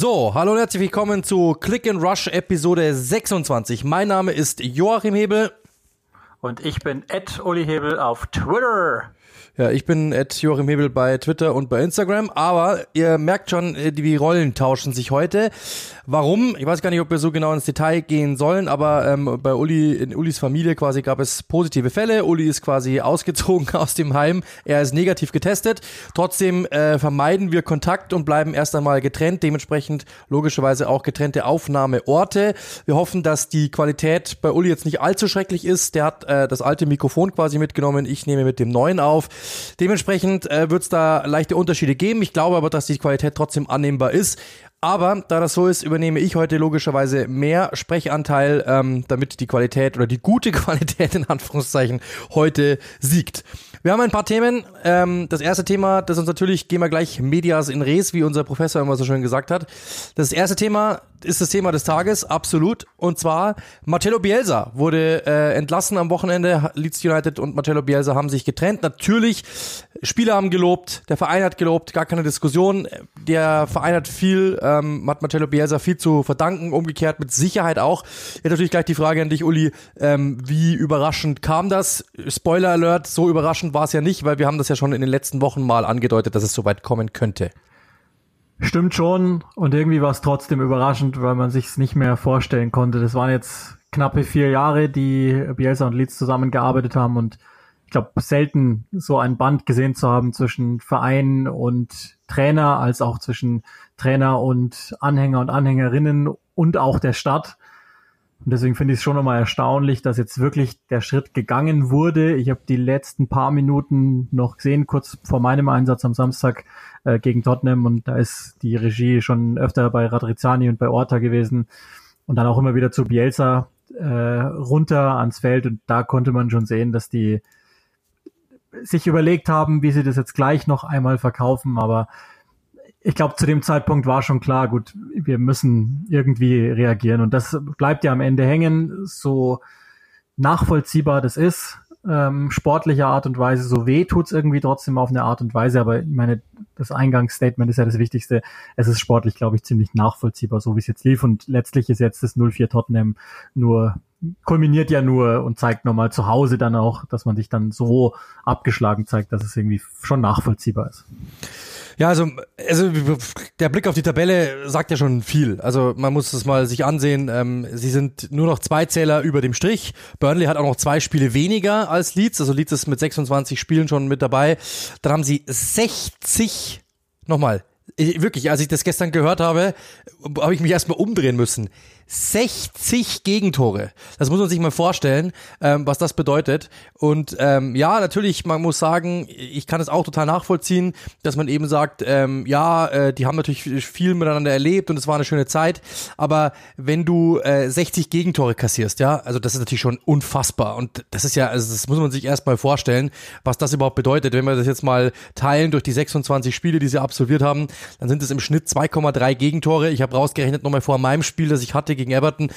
So, hallo und herzlich willkommen zu Click and Rush Episode 26. Mein Name ist Joachim Hebel. Und ich bin Ed Uli Hebel auf Twitter. Ja, ich bin Ed Joachim Hebel bei Twitter und bei Instagram, aber ihr merkt schon, äh, die Rollen tauschen sich heute. Warum? Ich weiß gar nicht, ob wir so genau ins Detail gehen sollen, aber ähm, bei Uli, in Ulis Familie quasi gab es positive Fälle. Uli ist quasi ausgezogen aus dem Heim. Er ist negativ getestet. Trotzdem äh, vermeiden wir Kontakt und bleiben erst einmal getrennt. Dementsprechend logischerweise auch getrennte Aufnahmeorte. Wir hoffen, dass die Qualität bei Uli jetzt nicht allzu schrecklich ist. Der hat äh, das alte Mikrofon quasi mitgenommen. Ich nehme mit dem neuen auf. Dementsprechend äh, wird es da leichte Unterschiede geben. Ich glaube aber, dass die Qualität trotzdem annehmbar ist. Aber da das so ist, übernehme ich heute logischerweise mehr Sprechanteil, ähm, damit die Qualität oder die gute Qualität in Anführungszeichen heute siegt. Wir haben ein paar Themen. Ähm, das erste Thema, das uns natürlich, gehen wir gleich Medias in Res, wie unser Professor immer so schön gesagt hat. Das erste Thema ist das Thema des Tages, absolut. Und zwar Marcello Bielsa wurde äh, entlassen am Wochenende. Leeds United und Marcello Bielsa haben sich getrennt. Natürlich, Spieler haben gelobt, der Verein hat gelobt, gar keine Diskussion. Der Verein hat viel, ähm, hat Marcello Bielsa viel zu verdanken, umgekehrt mit Sicherheit auch. Jetzt natürlich gleich die Frage an dich, Uli, ähm, wie überraschend kam das? Spoiler Alert, so überraschend war es ja nicht, weil wir haben das ja schon in den letzten Wochen mal angedeutet, dass es soweit kommen könnte. Stimmt schon. Und irgendwie war es trotzdem überraschend, weil man sich es nicht mehr vorstellen konnte. Das waren jetzt knappe vier Jahre, die Bielsa und Leeds zusammengearbeitet haben und ich glaube, selten so ein Band gesehen zu haben zwischen Verein und Trainer, als auch zwischen Trainer und Anhänger und Anhängerinnen und auch der Stadt. Und deswegen finde ich es schon nochmal erstaunlich, dass jetzt wirklich der Schritt gegangen wurde. Ich habe die letzten paar Minuten noch gesehen, kurz vor meinem Einsatz am Samstag äh, gegen Tottenham und da ist die Regie schon öfter bei Radrizzani und bei Orta gewesen und dann auch immer wieder zu Bielsa äh, runter ans Feld und da konnte man schon sehen, dass die sich überlegt haben, wie sie das jetzt gleich noch einmal verkaufen, aber ich glaube, zu dem Zeitpunkt war schon klar, gut, wir müssen irgendwie reagieren und das bleibt ja am Ende hängen, so nachvollziehbar das ist ähm, sportlicher Art und Weise. So weh tut's irgendwie trotzdem auf eine Art und Weise, aber ich meine, das Eingangsstatement ist ja das Wichtigste. Es ist sportlich, glaube ich, ziemlich nachvollziehbar, so wie es jetzt lief. Und letztlich ist jetzt das 0-4 Tottenham nur kulminiert ja nur und zeigt nochmal zu Hause dann auch, dass man sich dann so abgeschlagen zeigt, dass es irgendwie schon nachvollziehbar ist. Ja, also, also der Blick auf die Tabelle sagt ja schon viel. Also man muss es mal sich ansehen. Ähm, sie sind nur noch zwei Zähler über dem Strich. Burnley hat auch noch zwei Spiele weniger als Leeds. Also Leeds ist mit 26 Spielen schon mit dabei. Dann haben sie 60, nochmal, wirklich, als ich das gestern gehört habe, habe ich mich erstmal umdrehen müssen. 60 Gegentore. Das muss man sich mal vorstellen, ähm, was das bedeutet. Und ähm, ja, natürlich, man muss sagen, ich kann es auch total nachvollziehen, dass man eben sagt, ähm, ja, äh, die haben natürlich viel miteinander erlebt und es war eine schöne Zeit. Aber wenn du äh, 60 Gegentore kassierst, ja, also das ist natürlich schon unfassbar. Und das ist ja, also das muss man sich erstmal vorstellen, was das überhaupt bedeutet. Wenn wir das jetzt mal teilen durch die 26 Spiele, die sie absolviert haben, dann sind es im Schnitt 2,3 Gegentore. Ich habe rausgerechnet nochmal vor meinem Spiel, das ich hatte gegen Everton,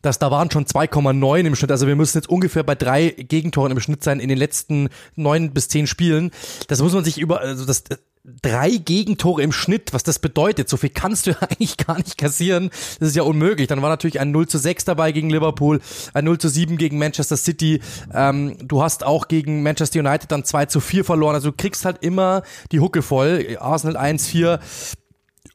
dass da waren schon 2,9 im Schnitt. Also wir müssen jetzt ungefähr bei drei Gegentoren im Schnitt sein in den letzten neun bis zehn Spielen. Das muss man sich über, also das, drei Gegentore im Schnitt, was das bedeutet. So viel kannst du eigentlich gar nicht kassieren. Das ist ja unmöglich. Dann war natürlich ein 0 zu 6 dabei gegen Liverpool, ein 0 zu 7 gegen Manchester City. Ähm, du hast auch gegen Manchester United dann 2 zu 4 verloren. Also du kriegst halt immer die Hucke voll. Arsenal 1-4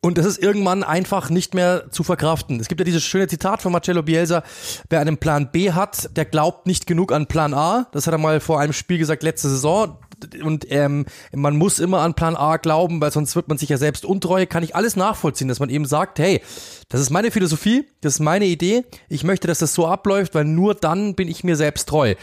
und das ist irgendwann einfach nicht mehr zu verkraften. Es gibt ja dieses schöne Zitat von Marcello Bielsa, wer einen Plan B hat, der glaubt nicht genug an Plan A. Das hat er mal vor einem Spiel gesagt letzte Saison. Und ähm, man muss immer an Plan A glauben, weil sonst wird man sich ja selbst untreu. Kann ich alles nachvollziehen, dass man eben sagt, hey, das ist meine Philosophie, das ist meine Idee. Ich möchte, dass das so abläuft, weil nur dann bin ich mir selbst treu.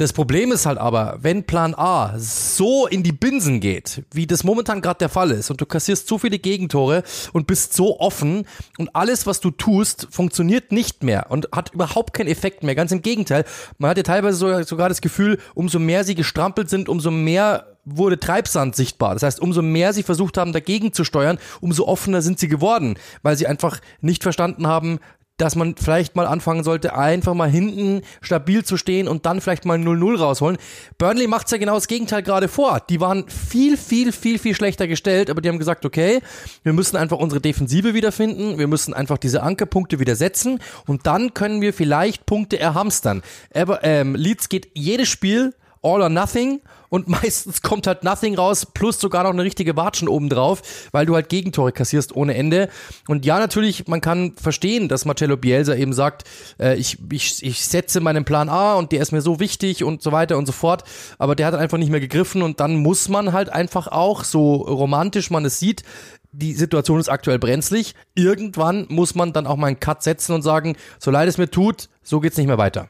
Das Problem ist halt aber, wenn Plan A so in die Binsen geht, wie das momentan gerade der Fall ist, und du kassierst so viele Gegentore und bist so offen und alles, was du tust, funktioniert nicht mehr und hat überhaupt keinen Effekt mehr. Ganz im Gegenteil, man hat ja teilweise sogar das Gefühl, umso mehr sie gestrampelt sind, umso mehr wurde Treibsand sichtbar. Das heißt, umso mehr sie versucht haben, dagegen zu steuern, umso offener sind sie geworden, weil sie einfach nicht verstanden haben, dass man vielleicht mal anfangen sollte, einfach mal hinten stabil zu stehen und dann vielleicht mal 0-0 rausholen. Burnley macht's ja genau das Gegenteil gerade vor. Die waren viel, viel, viel, viel schlechter gestellt, aber die haben gesagt, okay, wir müssen einfach unsere Defensive wiederfinden, wir müssen einfach diese Ankerpunkte wieder setzen und dann können wir vielleicht Punkte erhamstern. Aber ähm, Leeds geht jedes Spiel all or nothing und meistens kommt halt nothing raus, plus sogar noch eine richtige Watschen obendrauf, weil du halt Gegentore kassierst ohne Ende. Und ja, natürlich, man kann verstehen, dass Marcello Bielsa eben sagt, äh, ich, ich, ich setze meinen Plan A und der ist mir so wichtig und so weiter und so fort, aber der hat einfach nicht mehr gegriffen und dann muss man halt einfach auch, so romantisch man es sieht, die Situation ist aktuell brenzlig. Irgendwann muss man dann auch mal einen Cut setzen und sagen, so leid es mir tut, so geht's nicht mehr weiter.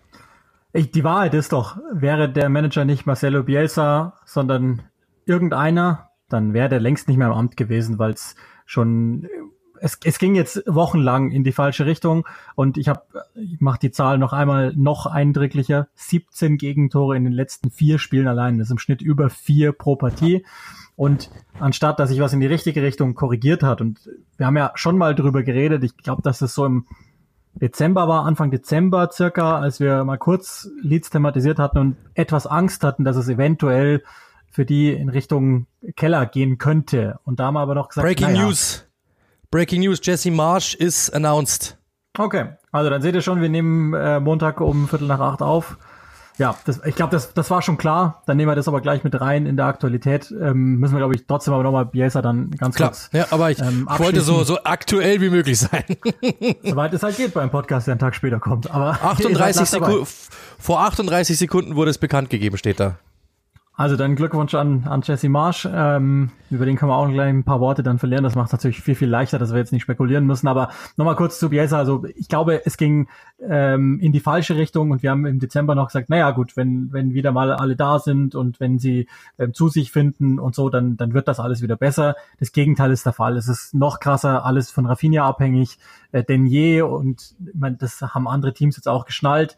Die Wahrheit ist doch, wäre der Manager nicht Marcelo Bielsa, sondern irgendeiner, dann wäre der längst nicht mehr im Amt gewesen, weil es schon es, es ging jetzt wochenlang in die falsche Richtung und ich habe ich mache die Zahl noch einmal noch eindrücklicher. 17 Gegentore in den letzten vier Spielen allein das ist im Schnitt über vier pro Partie. Und anstatt dass sich was in die richtige Richtung korrigiert hat und wir haben ja schon mal drüber geredet ich glaube dass es so im Dezember war, Anfang Dezember circa, als wir mal kurz Leads thematisiert hatten und etwas Angst hatten, dass es eventuell für die in Richtung Keller gehen könnte. Und da haben wir aber noch gesagt, Breaking naja. News. Breaking News, Jesse Marsh is announced. Okay, also dann seht ihr schon, wir nehmen äh, Montag um Viertel nach acht auf. Ja, das, ich glaube, das, das war schon klar. Dann nehmen wir das aber gleich mit rein in der Aktualität. Ähm, müssen wir, glaube ich, trotzdem aber nochmal Bielsa dann ganz klar. kurz. Ja, aber ich, ähm, ich wollte so, so aktuell wie möglich sein. Soweit es halt geht beim Podcast, der einen Tag später kommt. Aber 38 Sekunden, vor 38 Sekunden wurde es bekannt gegeben, steht da. Also dann Glückwunsch an, an Jesse Marsch. Ähm, über den können wir auch gleich ein paar Worte dann verlieren. Das macht es natürlich viel, viel leichter, dass wir jetzt nicht spekulieren müssen. Aber nochmal kurz zu Bielsa. Also ich glaube, es ging ähm, in die falsche Richtung und wir haben im Dezember noch gesagt, naja gut, wenn, wenn wieder mal alle da sind und wenn sie ähm, zu sich finden und so, dann, dann wird das alles wieder besser. Das Gegenteil ist der Fall. Es ist noch krasser, alles von Rafinha abhängig äh, denn je und ich meine, das haben andere Teams jetzt auch geschnallt.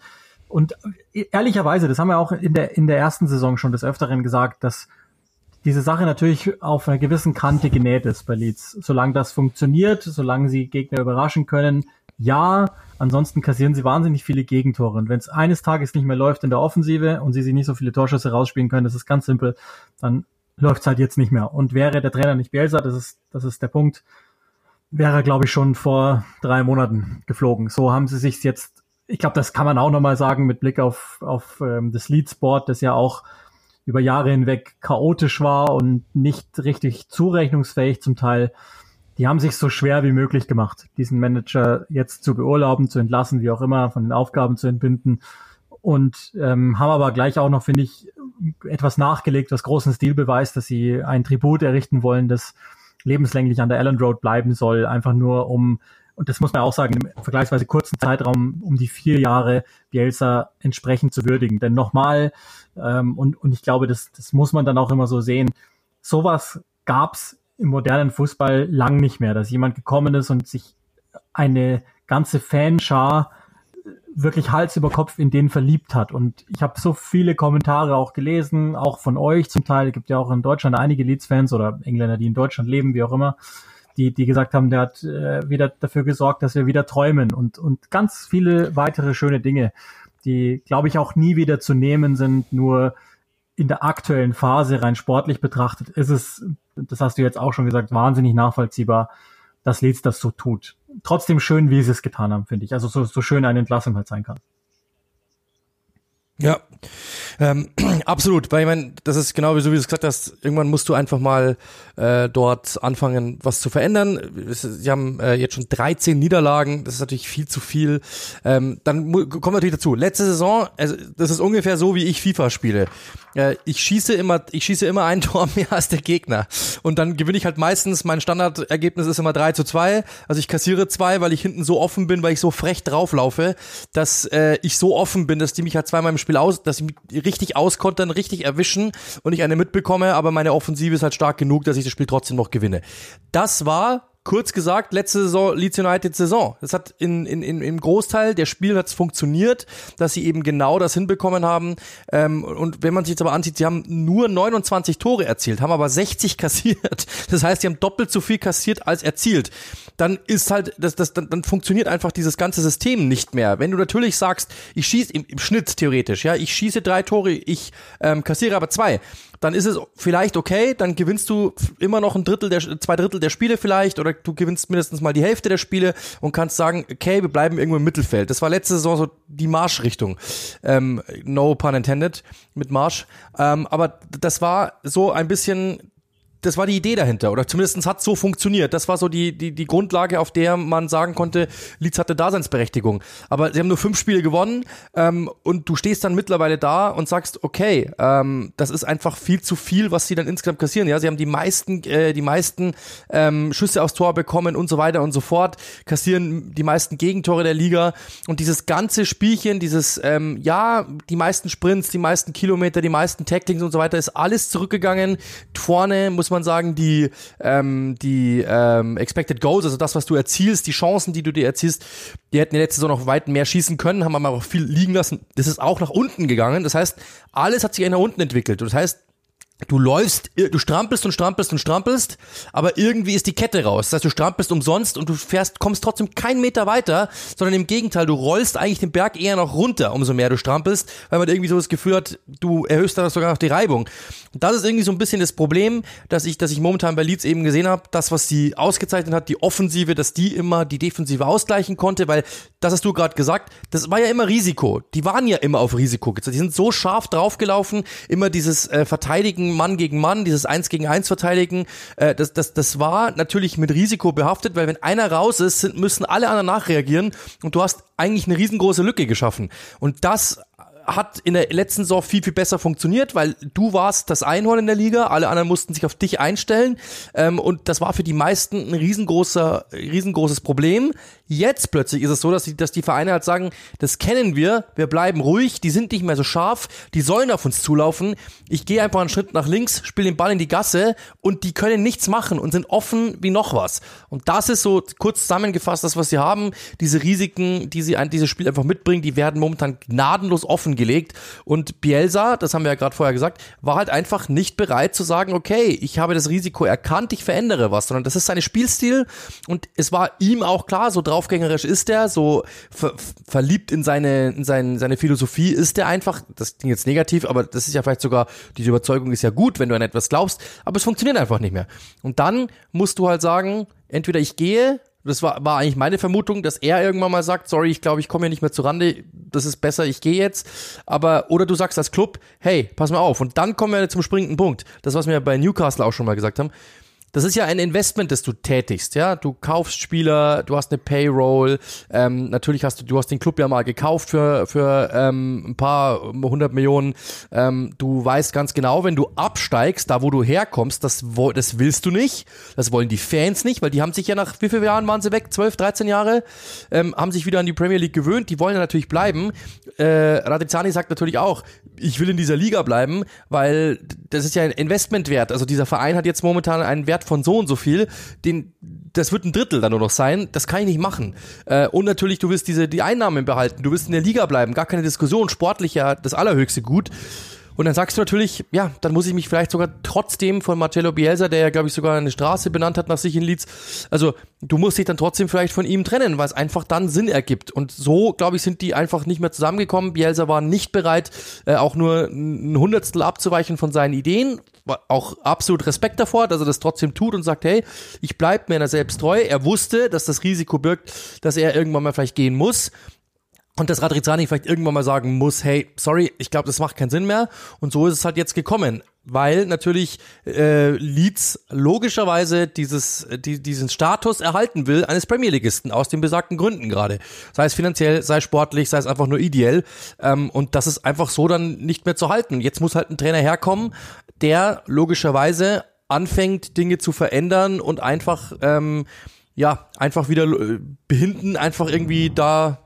Und ehrlicherweise, das haben wir auch in der, in der ersten Saison schon des Öfteren gesagt, dass diese Sache natürlich auf einer gewissen Kante genäht ist bei Leeds. Solange das funktioniert, solange sie Gegner überraschen können, ja, ansonsten kassieren sie wahnsinnig viele Gegentore. Und wenn es eines Tages nicht mehr läuft in der Offensive und sie sich nicht so viele Torschüsse rausspielen können, das ist ganz simpel, dann läuft es halt jetzt nicht mehr. Und wäre der Trainer nicht Bielsa, das ist, das ist der Punkt, wäre, glaube ich, schon vor drei Monaten geflogen. So haben sie sich jetzt ich glaube, das kann man auch nochmal sagen mit Blick auf, auf ähm, das Leadsport, das ja auch über Jahre hinweg chaotisch war und nicht richtig zurechnungsfähig zum Teil. Die haben sich so schwer wie möglich gemacht, diesen Manager jetzt zu beurlauben, zu entlassen, wie auch immer, von den Aufgaben zu entbinden. Und ähm, haben aber gleich auch noch, finde ich, etwas nachgelegt, was großen Stil beweist, dass sie ein Tribut errichten wollen, das lebenslänglich an der Allen Road bleiben soll, einfach nur um und das muss man auch sagen, im vergleichsweise kurzen Zeitraum um die vier Jahre Bielsa entsprechend zu würdigen. Denn nochmal, ähm, und, und ich glaube, das, das muss man dann auch immer so sehen, sowas gab's im modernen Fußball lang nicht mehr, dass jemand gekommen ist und sich eine ganze Fanschar wirklich Hals über Kopf in den verliebt hat. Und ich habe so viele Kommentare auch gelesen, auch von euch zum Teil. Es gibt ja auch in Deutschland einige Leeds-Fans oder Engländer, die in Deutschland leben, wie auch immer, die, die gesagt haben, der hat äh, wieder dafür gesorgt, dass wir wieder träumen und, und ganz viele weitere schöne Dinge, die, glaube ich, auch nie wieder zu nehmen sind, nur in der aktuellen Phase rein sportlich betrachtet, ist es, das hast du jetzt auch schon gesagt, wahnsinnig nachvollziehbar, dass Leeds das so tut. Trotzdem schön, wie sie es getan haben, finde ich. Also so, so schön eine Entlassung halt sein kann. Ja, ähm, absolut, weil ich meine, das ist genau wie so wie du es gesagt hast, irgendwann musst du einfach mal äh, dort anfangen, was zu verändern. Sie haben äh, jetzt schon 13 Niederlagen, das ist natürlich viel zu viel. Ähm, dann kommen natürlich dazu, letzte Saison, also das ist ungefähr so, wie ich FIFA spiele. Äh, ich schieße immer, ich schieße immer ein Tor mehr als der Gegner. Und dann gewinne ich halt meistens, mein Standardergebnis ist immer 3 zu 2. Also ich kassiere zwei, weil ich hinten so offen bin, weil ich so frech drauflaufe, dass äh, ich so offen bin, dass die mich halt zweimal im Spiel aus, dass sie richtig auskontern, richtig erwischen und ich eine mitbekomme, aber meine Offensive ist halt stark genug, dass ich das Spiel trotzdem noch gewinne. Das war kurz gesagt, letzte Saison Leeds United Saison. Das hat in, in, in, im Großteil der Spiele hat's funktioniert, dass sie eben genau das hinbekommen haben. Ähm, und wenn man sich jetzt aber ansieht, sie haben nur 29 Tore erzielt, haben aber 60 kassiert. Das heißt, sie haben doppelt so viel kassiert als erzielt. Dann ist halt, das, das, dann, dann funktioniert einfach dieses ganze System nicht mehr. Wenn du natürlich sagst, ich schieße im, im Schnitt theoretisch, ja, ich schieße drei Tore, ich ähm, kassiere aber zwei dann ist es vielleicht okay, dann gewinnst du immer noch ein Drittel der, zwei Drittel der Spiele vielleicht oder du gewinnst mindestens mal die Hälfte der Spiele und kannst sagen, okay, wir bleiben irgendwo im Mittelfeld. Das war letzte Saison so die Marschrichtung. Ähm, no pun intended mit Marsch. Ähm, aber das war so ein bisschen das war die Idee dahinter oder zumindest hat so funktioniert. Das war so die, die, die Grundlage, auf der man sagen konnte, Leeds hatte Daseinsberechtigung. Aber sie haben nur fünf Spiele gewonnen ähm, und du stehst dann mittlerweile da und sagst, okay, ähm, das ist einfach viel zu viel, was sie dann insgesamt kassieren. Ja, sie haben die meisten, äh, die meisten ähm, Schüsse aufs Tor bekommen und so weiter und so fort, kassieren die meisten Gegentore der Liga und dieses ganze Spielchen, dieses, ähm, ja, die meisten Sprints, die meisten Kilometer, die meisten Tacklings und so weiter, ist alles zurückgegangen. Vorne muss man sagen, die, ähm, die ähm, Expected Goals, also das, was du erzielst, die Chancen, die du dir erzielst, die hätten letzte Saison noch weit mehr schießen können, haben aber auch viel liegen lassen. Das ist auch nach unten gegangen. Das heißt, alles hat sich nach unten entwickelt. Und das heißt, du läufst, du strampelst und strampelst und strampelst, aber irgendwie ist die Kette raus. Das heißt, du strampelst umsonst und du fährst, kommst trotzdem keinen Meter weiter, sondern im Gegenteil, du rollst eigentlich den Berg eher noch runter, umso mehr du strampelst, weil man irgendwie so das Gefühl hat, du erhöhst dann sogar noch die Reibung. Und das ist irgendwie so ein bisschen das Problem, dass ich, dass ich momentan bei Leeds eben gesehen habe, das, was sie ausgezeichnet hat, die Offensive, dass die immer die Defensive ausgleichen konnte, weil, das hast du gerade gesagt, das war ja immer Risiko. Die waren ja immer auf Risiko. Die sind so scharf draufgelaufen, immer dieses äh, Verteidigen Mann gegen Mann, dieses Eins gegen Eins verteidigen, äh, das, das, das war natürlich mit Risiko behaftet, weil wenn einer raus ist, sind, müssen alle anderen nachreagieren und du hast eigentlich eine riesengroße Lücke geschaffen. Und das hat in der letzten Saison viel, viel besser funktioniert, weil du warst das Einhorn in der Liga, alle anderen mussten sich auf dich einstellen ähm, und das war für die meisten ein riesengroßer, riesengroßes Problem. Jetzt plötzlich ist es so, dass die, dass die Vereine halt sagen, das kennen wir, wir bleiben ruhig, die sind nicht mehr so scharf, die sollen auf uns zulaufen. Ich gehe einfach einen Schritt nach links, spiele den Ball in die Gasse und die können nichts machen und sind offen wie noch was. Und das ist so kurz zusammengefasst das, was sie haben. Diese Risiken, die sie an dieses Spiel einfach mitbringen, die werden momentan gnadenlos offengelegt. Und Bielsa, das haben wir ja gerade vorher gesagt, war halt einfach nicht bereit zu sagen, okay, ich habe das Risiko erkannt, ich verändere was, sondern das ist seine Spielstil und es war ihm auch klar, so drauf draufgängerisch ist der, so ver verliebt in seine, in sein, seine Philosophie ist der einfach. Das klingt jetzt negativ, aber das ist ja vielleicht sogar, diese Überzeugung ist ja gut, wenn du an etwas glaubst, aber es funktioniert einfach nicht mehr. Und dann musst du halt sagen, entweder ich gehe das war, war eigentlich meine Vermutung, dass er irgendwann mal sagt, sorry, ich glaube, ich komme hier nicht mehr zu Rande, das ist besser, ich gehe jetzt. Aber, oder du sagst als Club, hey, pass mal auf. Und dann kommen wir zum springenden Punkt. Das, was wir bei Newcastle auch schon mal gesagt haben das ist ja ein Investment, das du tätigst, ja. Du kaufst Spieler, du hast eine Payroll, ähm, natürlich hast du, du hast den Club ja mal gekauft für, für ähm, ein paar hundert Millionen. Ähm, du weißt ganz genau, wenn du absteigst, da wo du herkommst, das, das willst du nicht. Das wollen die Fans nicht, weil die haben sich ja nach wie vielen Jahren waren sie weg? 12, 13 Jahre, ähm, haben sich wieder an die Premier League gewöhnt, die wollen ja natürlich bleiben. Äh, Radizani sagt natürlich auch, ich will in dieser Liga bleiben, weil das ist ja ein Investmentwert. Also dieser Verein hat jetzt momentan einen Wert von so und so viel, den, das wird ein Drittel dann nur noch sein, das kann ich nicht machen. Äh, und natürlich, du wirst diese, die Einnahmen behalten, du wirst in der Liga bleiben, gar keine Diskussion, sportlich ja das allerhöchste Gut. Und dann sagst du natürlich, ja, dann muss ich mich vielleicht sogar trotzdem von Marcello Bielsa, der ja, glaube ich, sogar eine Straße benannt hat nach sich in Leeds, also du musst dich dann trotzdem vielleicht von ihm trennen, weil es einfach dann Sinn ergibt. Und so, glaube ich, sind die einfach nicht mehr zusammengekommen. Bielsa war nicht bereit, äh, auch nur ein Hundertstel abzuweichen von seinen Ideen. Auch absolut Respekt davor, dass er das trotzdem tut und sagt, hey, ich bleib mir selbst treu. Er wusste, dass das Risiko birgt, dass er irgendwann mal vielleicht gehen muss und dass Radrizani vielleicht irgendwann mal sagen muss, hey, sorry, ich glaube, das macht keinen Sinn mehr. Und so ist es halt jetzt gekommen, weil natürlich äh, Leeds logischerweise dieses, die, diesen Status erhalten will eines Premier Ligisten aus den besagten Gründen gerade. Sei es finanziell, sei es sportlich, sei es einfach nur ideell. Ähm, und das ist einfach so dann nicht mehr zu halten. Jetzt muss halt ein Trainer herkommen, der logischerweise anfängt, Dinge zu verändern und einfach, ähm, ja, einfach wieder äh, hinten einfach irgendwie da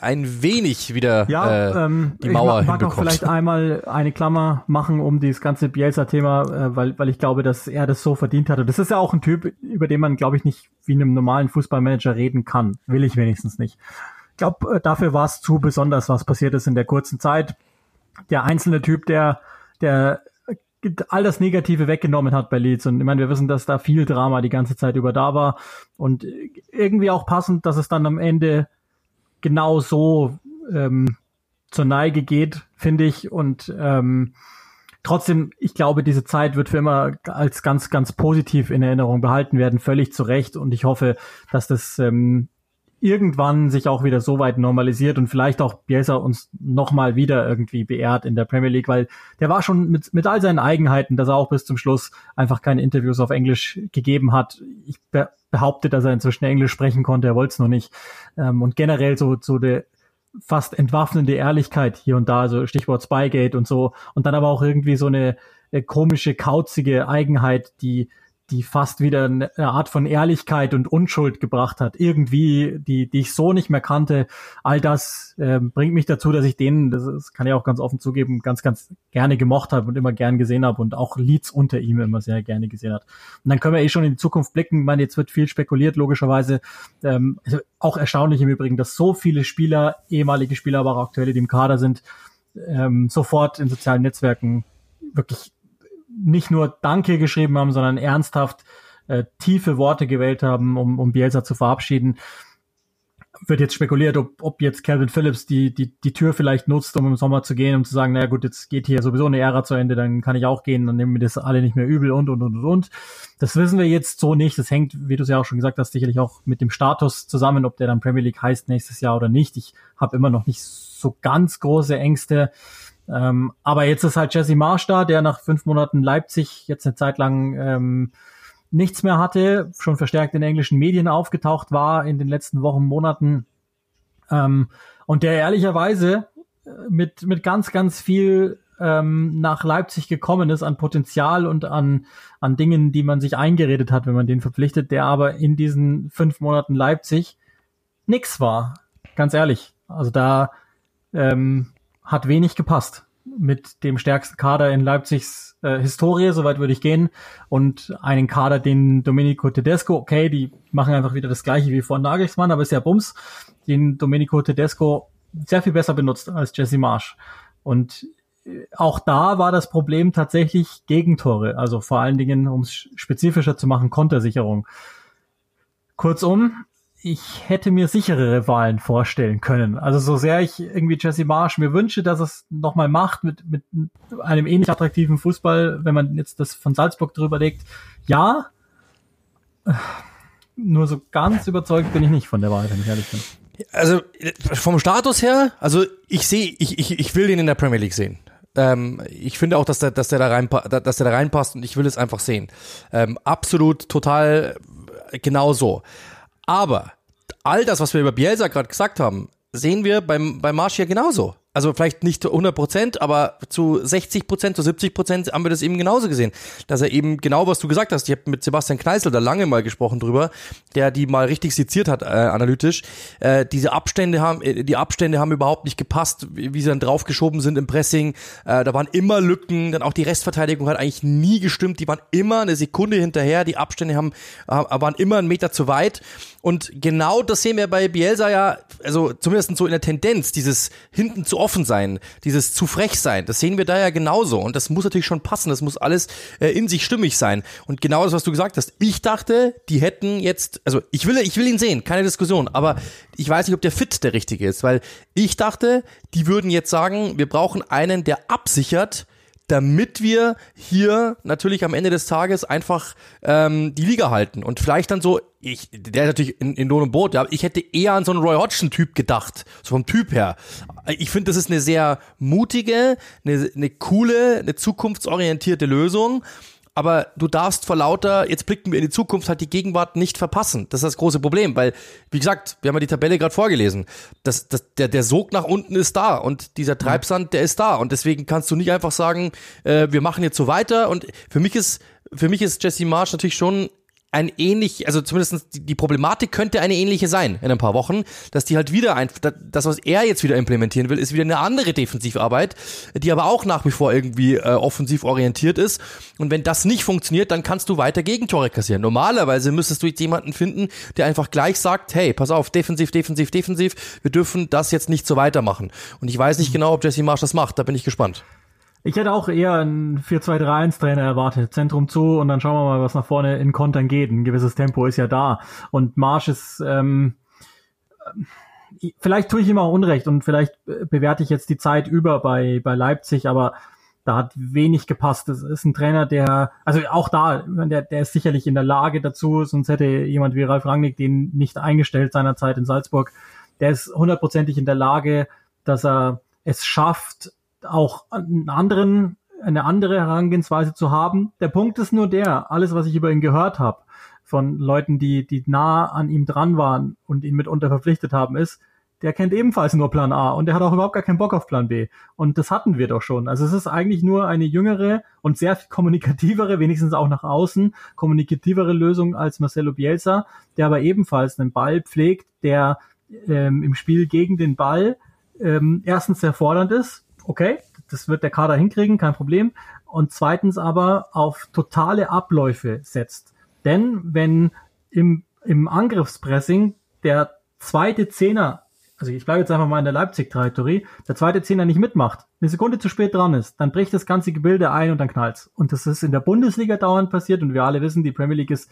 ein wenig wieder ja, äh, ähm, die Mauer ich mag auch vielleicht einmal eine Klammer machen um dieses ganze Bielsa-Thema, äh, weil, weil ich glaube, dass er das so verdient hatte. Das ist ja auch ein Typ, über den man, glaube ich, nicht wie einem normalen Fußballmanager reden kann. Will ich wenigstens nicht. Ich glaube, äh, dafür war es zu besonders, was passiert ist in der kurzen Zeit. Der einzelne Typ, der, der all das Negative weggenommen hat bei Leeds. Und ich meine, wir wissen, dass da viel Drama die ganze Zeit über da war. Und irgendwie auch passend, dass es dann am Ende genau so ähm, zur Neige geht, finde ich. Und ähm, trotzdem, ich glaube, diese Zeit wird für immer als ganz, ganz positiv in Erinnerung behalten werden, völlig zu Recht. Und ich hoffe, dass das ähm, irgendwann sich auch wieder so weit normalisiert und vielleicht auch Bielsa uns nochmal wieder irgendwie beehrt in der Premier League, weil der war schon mit, mit all seinen Eigenheiten, dass er auch bis zum Schluss einfach keine Interviews auf Englisch gegeben hat. Ich behaupte, dass er inzwischen Englisch sprechen konnte, er wollte es nur nicht. Ähm, und generell so, so der fast entwaffnende Ehrlichkeit hier und da, so Stichwort Spygate und so. Und dann aber auch irgendwie so eine, eine komische, kauzige Eigenheit, die die fast wieder eine Art von Ehrlichkeit und Unschuld gebracht hat. Irgendwie, die, die ich so nicht mehr kannte. All das äh, bringt mich dazu, dass ich den, das, das kann ich auch ganz offen zugeben, ganz, ganz gerne gemocht habe und immer gern gesehen habe und auch Leads unter ihm immer sehr gerne gesehen hat. Und dann können wir eh schon in die Zukunft blicken. Ich meine, jetzt wird viel spekuliert, logischerweise. Ähm, also auch erstaunlich im Übrigen, dass so viele Spieler, ehemalige Spieler, aber auch aktuelle, die im Kader sind, ähm, sofort in sozialen Netzwerken wirklich nicht nur Danke geschrieben haben, sondern ernsthaft äh, tiefe Worte gewählt haben, um, um Bielsa zu verabschieden. Wird jetzt spekuliert, ob, ob jetzt Calvin Phillips die, die, die Tür vielleicht nutzt, um im Sommer zu gehen, um zu sagen, naja gut, jetzt geht hier sowieso eine Ära zu Ende, dann kann ich auch gehen, dann nehmen wir das alle nicht mehr übel und, und, und, und, und. Das wissen wir jetzt so nicht. Das hängt, wie du es ja auch schon gesagt hast, sicherlich auch mit dem Status zusammen, ob der dann Premier League heißt nächstes Jahr oder nicht. Ich habe immer noch nicht so ganz große Ängste. Ähm, aber jetzt ist halt Jesse Marsch da, der nach fünf Monaten Leipzig jetzt eine Zeit lang ähm, nichts mehr hatte, schon verstärkt in englischen Medien aufgetaucht war in den letzten Wochen, Monaten. Ähm, und der ehrlicherweise äh, mit, mit ganz, ganz viel ähm, nach Leipzig gekommen ist an Potenzial und an, an Dingen, die man sich eingeredet hat, wenn man den verpflichtet, der aber in diesen fünf Monaten Leipzig nix war. Ganz ehrlich. Also da ähm, hat wenig gepasst mit dem stärksten Kader in Leipzigs äh, Historie, soweit würde ich gehen, und einen Kader, den Domenico Tedesco, okay, die machen einfach wieder das gleiche wie vor Nagelsmann, aber ist ja Bums, den Domenico Tedesco sehr viel besser benutzt als Jesse Marsch. Und äh, auch da war das Problem tatsächlich Gegentore, also vor allen Dingen, um es spezifischer zu machen, Kontersicherung. Kurzum, ich hätte mir sicherere Wahlen vorstellen können. Also so sehr ich irgendwie Jesse Marsch mir wünsche, dass es nochmal macht mit, mit einem ähnlich attraktiven Fußball, wenn man jetzt das von Salzburg drüber legt, ja. Nur so ganz überzeugt bin ich nicht von der Wahl, wenn ich ehrlich bin. Also vom Status her, also ich sehe, ich, ich, ich will den in der Premier League sehen. Ähm, ich finde auch, dass der, dass der da rein, dass der da reinpasst und ich will es einfach sehen. Ähm, absolut, total, genau so. Aber all das, was wir über Bielsa gerade gesagt haben, sehen wir beim, beim Marsch ja genauso. Also vielleicht nicht 100 Prozent, aber zu 60 Prozent, zu 70 Prozent haben wir das eben genauso gesehen. Dass er eben genau, was du gesagt hast, ich habe mit Sebastian Kneißl da lange mal gesprochen drüber, der die mal richtig seziert hat, äh, analytisch. Äh, diese Abstände haben, äh, die Abstände haben überhaupt nicht gepasst, wie, wie sie dann draufgeschoben sind im Pressing. Äh, da waren immer Lücken, dann auch die Restverteidigung hat eigentlich nie gestimmt, die waren immer eine Sekunde hinterher, die Abstände haben, waren immer einen Meter zu weit. Und genau das sehen wir bei Bielsa ja, also zumindest so in der Tendenz, dieses hinten zu offen sein, dieses zu frech sein, das sehen wir da ja genauso. Und das muss natürlich schon passen, das muss alles äh, in sich stimmig sein. Und genau das, was du gesagt hast. Ich dachte, die hätten jetzt, also ich will, ich will ihn sehen, keine Diskussion, aber ich weiß nicht, ob der Fit der richtige ist, weil ich dachte, die würden jetzt sagen, wir brauchen einen, der absichert, damit wir hier natürlich am Ende des Tages einfach ähm, die Liga halten und vielleicht dann so, ich, der ist natürlich in, in Lohn und Brot, ja, ich hätte eher an so einen Roy Hodgson-Typ gedacht, so vom Typ her. Ich finde, das ist eine sehr mutige, eine, eine coole, eine zukunftsorientierte Lösung aber du darfst vor lauter, jetzt blicken wir in die Zukunft, halt die Gegenwart nicht verpassen. Das ist das große Problem, weil, wie gesagt, wir haben ja die Tabelle gerade vorgelesen. Das, das, der, der Sog nach unten ist da und dieser Treibsand, der ist da. Und deswegen kannst du nicht einfach sagen, äh, wir machen jetzt so weiter. Und für mich ist, für mich ist Jesse Marsch natürlich schon ein ähnlich, also zumindest die, die Problematik könnte eine ähnliche sein in ein paar Wochen, dass die halt wieder ein, das, was er jetzt wieder implementieren will, ist wieder eine andere Defensivarbeit, die aber auch nach wie vor irgendwie äh, offensiv orientiert ist. Und wenn das nicht funktioniert, dann kannst du weiter Gegentore kassieren. Normalerweise müsstest du jetzt jemanden finden, der einfach gleich sagt, hey, pass auf, defensiv, defensiv, defensiv, wir dürfen das jetzt nicht so weitermachen. Und ich weiß nicht genau, ob Jesse Marsch das macht, da bin ich gespannt. Ich hätte auch eher einen 4-2-3-1-Trainer erwartet. Zentrum zu und dann schauen wir mal, was nach vorne in Kontern geht. Ein gewisses Tempo ist ja da. Und Marsch ist, ähm, vielleicht tue ich ihm auch Unrecht und vielleicht bewerte ich jetzt die Zeit über bei, bei Leipzig, aber da hat wenig gepasst. Das ist ein Trainer, der, also auch da, der, der ist sicherlich in der Lage dazu, sonst hätte jemand wie Ralf Rangnick den nicht eingestellt seinerzeit in Salzburg. Der ist hundertprozentig in der Lage, dass er es schafft, auch einen anderen, eine andere Herangehensweise zu haben. Der Punkt ist nur der, alles, was ich über ihn gehört habe, von Leuten, die, die nah an ihm dran waren und ihn mitunter verpflichtet haben, ist, der kennt ebenfalls nur Plan A und der hat auch überhaupt gar keinen Bock auf Plan B. Und das hatten wir doch schon. Also es ist eigentlich nur eine jüngere und sehr kommunikativere, wenigstens auch nach außen, kommunikativere Lösung als Marcelo Bielsa, der aber ebenfalls einen Ball pflegt, der ähm, im Spiel gegen den Ball ähm, erstens sehr fordernd ist, okay, das wird der Kader hinkriegen, kein Problem. Und zweitens aber auf totale Abläufe setzt. Denn wenn im, im Angriffspressing der zweite Zehner, also ich bleibe jetzt einfach mal in der Leipzig-Trajektorie, der zweite Zehner nicht mitmacht, eine Sekunde zu spät dran ist, dann bricht das ganze Gebilde ein und dann knallt's. Und das ist in der Bundesliga dauernd passiert und wir alle wissen, die Premier League ist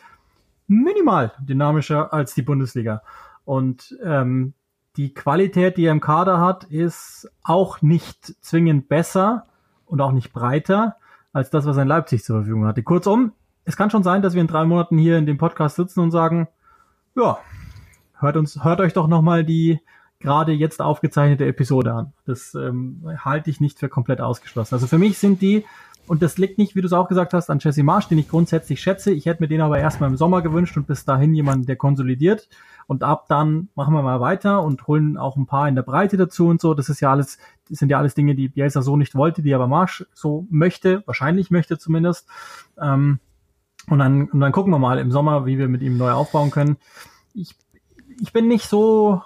minimal dynamischer als die Bundesliga. Und ähm, die Qualität, die er im Kader hat, ist auch nicht zwingend besser und auch nicht breiter als das, was er in Leipzig zur Verfügung hatte. Kurzum, es kann schon sein, dass wir in drei Monaten hier in dem Podcast sitzen und sagen, ja, hört uns, hört euch doch nochmal die gerade jetzt aufgezeichnete Episode an. Das ähm, halte ich nicht für komplett ausgeschlossen. Also für mich sind die, und das liegt nicht, wie du es auch gesagt hast, an Jesse Marsch, den ich grundsätzlich schätze. Ich hätte mir den aber erstmal im Sommer gewünscht und bis dahin jemanden, der konsolidiert. Und ab dann machen wir mal weiter und holen auch ein paar in der Breite dazu und so. Das ist ja alles, das sind ja alles Dinge, die Bielsa so nicht wollte, die aber Marsch so möchte, wahrscheinlich möchte zumindest. Ähm, und dann, und dann gucken wir mal im Sommer, wie wir mit ihm neu aufbauen können. Ich, ich bin nicht so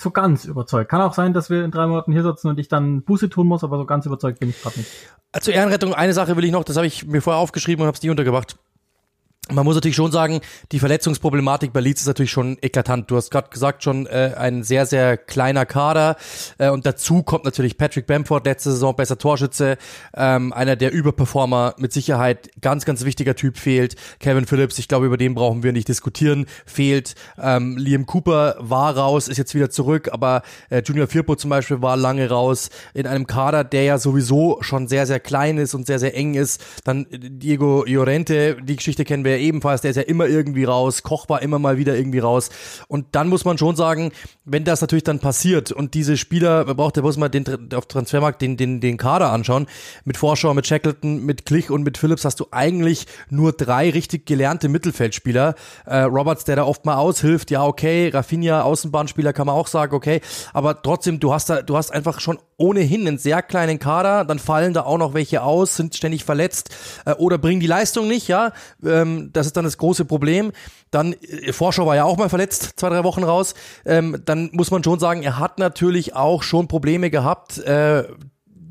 so ganz überzeugt. Kann auch sein, dass wir in drei Monaten hier sitzen und ich dann Buße tun muss, aber so ganz überzeugt bin ich gerade nicht. Zur Ehrenrettung eine Sache will ich noch, das habe ich mir vorher aufgeschrieben und habe es nie untergebracht man muss natürlich schon sagen, die Verletzungsproblematik bei Leeds ist natürlich schon eklatant. Du hast gerade gesagt, schon äh, ein sehr, sehr kleiner Kader. Äh, und dazu kommt natürlich Patrick Bamford, letzte Saison besser Torschütze, ähm, einer der Überperformer, mit Sicherheit ganz, ganz wichtiger Typ fehlt. Kevin Phillips, ich glaube, über den brauchen wir nicht diskutieren, fehlt. Ähm, Liam Cooper war raus, ist jetzt wieder zurück, aber äh, Junior Firpo zum Beispiel war lange raus in einem Kader, der ja sowieso schon sehr, sehr klein ist und sehr, sehr eng ist. Dann Diego Llorente, die Geschichte kennen wir ebenfalls, der ist ja immer irgendwie raus, Koch war immer mal wieder irgendwie raus. Und dann muss man schon sagen, wenn das natürlich dann passiert und diese Spieler, man braucht, da muss man den auf Transfermarkt den, den, den Kader anschauen, mit Vorschau, mit Shackleton, mit Klich und mit Phillips hast du eigentlich nur drei richtig gelernte Mittelfeldspieler. Äh, Roberts, der da oft mal aushilft, ja okay, Rafinha, Außenbahnspieler kann man auch sagen, okay, aber trotzdem, du hast da, du hast einfach schon ohnehin einen sehr kleinen Kader, dann fallen da auch noch welche aus, sind ständig verletzt äh, oder bringen die Leistung nicht, ja. Ähm, das ist dann das große Problem. Dann, äh, Vorschau war ja auch mal verletzt, zwei, drei Wochen raus. Ähm, dann muss man schon sagen, er hat natürlich auch schon Probleme gehabt, äh,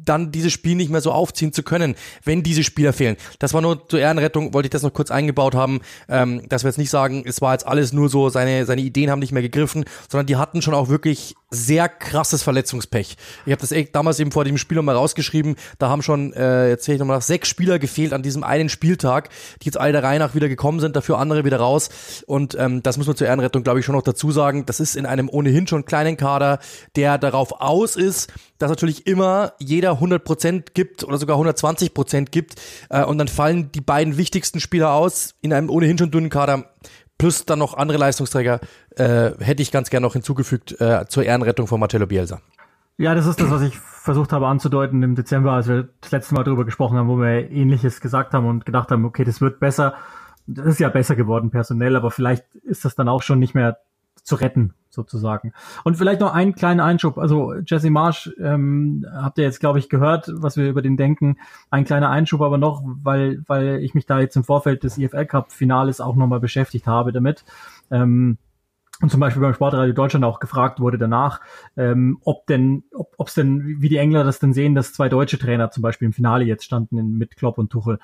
dann dieses Spiel nicht mehr so aufziehen zu können, wenn diese Spieler fehlen. Das war nur zur Ehrenrettung, wollte ich das noch kurz eingebaut haben, ähm, dass wir jetzt nicht sagen, es war jetzt alles nur so, seine, seine Ideen haben nicht mehr gegriffen, sondern die hatten schon auch wirklich sehr krasses Verletzungspech. Ich habe das echt damals eben vor dem Spiel nochmal rausgeschrieben, da haben schon, äh, jetzt sehe ich nochmal nach, sechs Spieler gefehlt an diesem einen Spieltag, die jetzt alle der Reihe nach wieder gekommen sind, dafür andere wieder raus und ähm, das muss man zur Ehrenrettung, glaube ich, schon noch dazu sagen, das ist in einem ohnehin schon kleinen Kader, der darauf aus ist, dass natürlich immer jeder 100% gibt oder sogar 120% gibt äh, und dann fallen die beiden wichtigsten Spieler aus in einem ohnehin schon dünnen Kader plus dann noch andere Leistungsträger äh, hätte ich ganz gerne noch hinzugefügt äh, zur Ehrenrettung von Marcello Bielsa. Ja, das ist das, was ich versucht habe anzudeuten im Dezember, als wir das letzte Mal darüber gesprochen haben, wo wir ähnliches gesagt haben und gedacht haben, okay, das wird besser. Das ist ja besser geworden personell, aber vielleicht ist das dann auch schon nicht mehr zu retten sozusagen. Und vielleicht noch einen kleinen Einschub. Also Jesse Marsch, ähm, habt ihr jetzt, glaube ich, gehört, was wir über den denken. Ein kleiner Einschub aber noch, weil, weil ich mich da jetzt im Vorfeld des EFL Cup Finales auch nochmal beschäftigt habe damit. Ähm, und zum Beispiel beim Sportradio Deutschland auch gefragt wurde danach, ähm, ob denn, ob es denn, wie die Engländer das denn sehen, dass zwei deutsche Trainer zum Beispiel im Finale jetzt standen in, mit Klopp und Tuchel.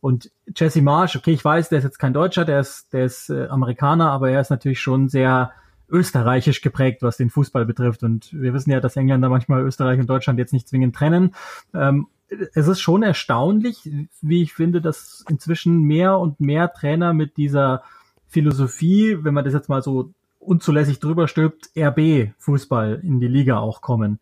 Und Jesse Marsch, okay, ich weiß, der ist jetzt kein Deutscher, der ist, der ist äh, Amerikaner, aber er ist natürlich schon sehr österreichisch geprägt, was den Fußball betrifft. Und wir wissen ja, dass Engländer manchmal Österreich und Deutschland jetzt nicht zwingend trennen. Ähm, es ist schon erstaunlich, wie ich finde, dass inzwischen mehr und mehr Trainer mit dieser Philosophie, wenn man das jetzt mal so unzulässig drüber stülpt, RB-Fußball in die Liga auch kommen.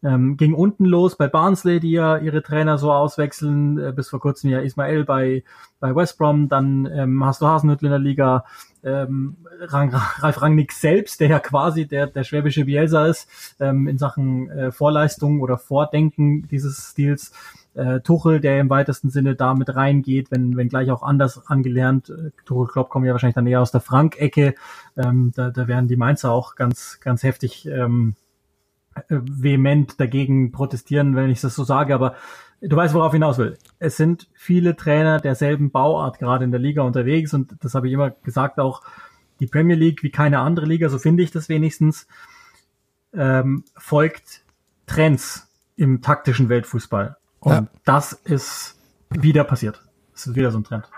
Ähm, ging unten los bei Barnsley, die ja ihre Trainer so auswechseln, äh, bis vor kurzem ja Ismael bei, bei West Brom, dann ähm, hast du Hasenhüttl in der Liga, ähm, Rang, Ralf Rangnick selbst, der ja quasi der, der schwäbische Bielsa ist, ähm, in Sachen äh, Vorleistung oder Vordenken dieses Stils. Äh, Tuchel, der im weitesten Sinne da mit reingeht, wenn, wenn gleich auch anders angelernt. Äh, Tuchel Klopp kommen ja wahrscheinlich dann eher aus der Frank-Ecke. Ähm, da, da werden die Mainzer auch ganz, ganz heftig ähm, äh, vehement dagegen protestieren, wenn ich das so sage, aber du weißt, worauf ich hinaus will. Es sind viele Trainer derselben Bauart gerade in der Liga unterwegs und das habe ich immer gesagt, auch die Premier League wie keine andere Liga, so finde ich das wenigstens, ähm, folgt Trends im taktischen Weltfußball. Und ja. das ist wieder passiert. Das ist wieder so ein Trend.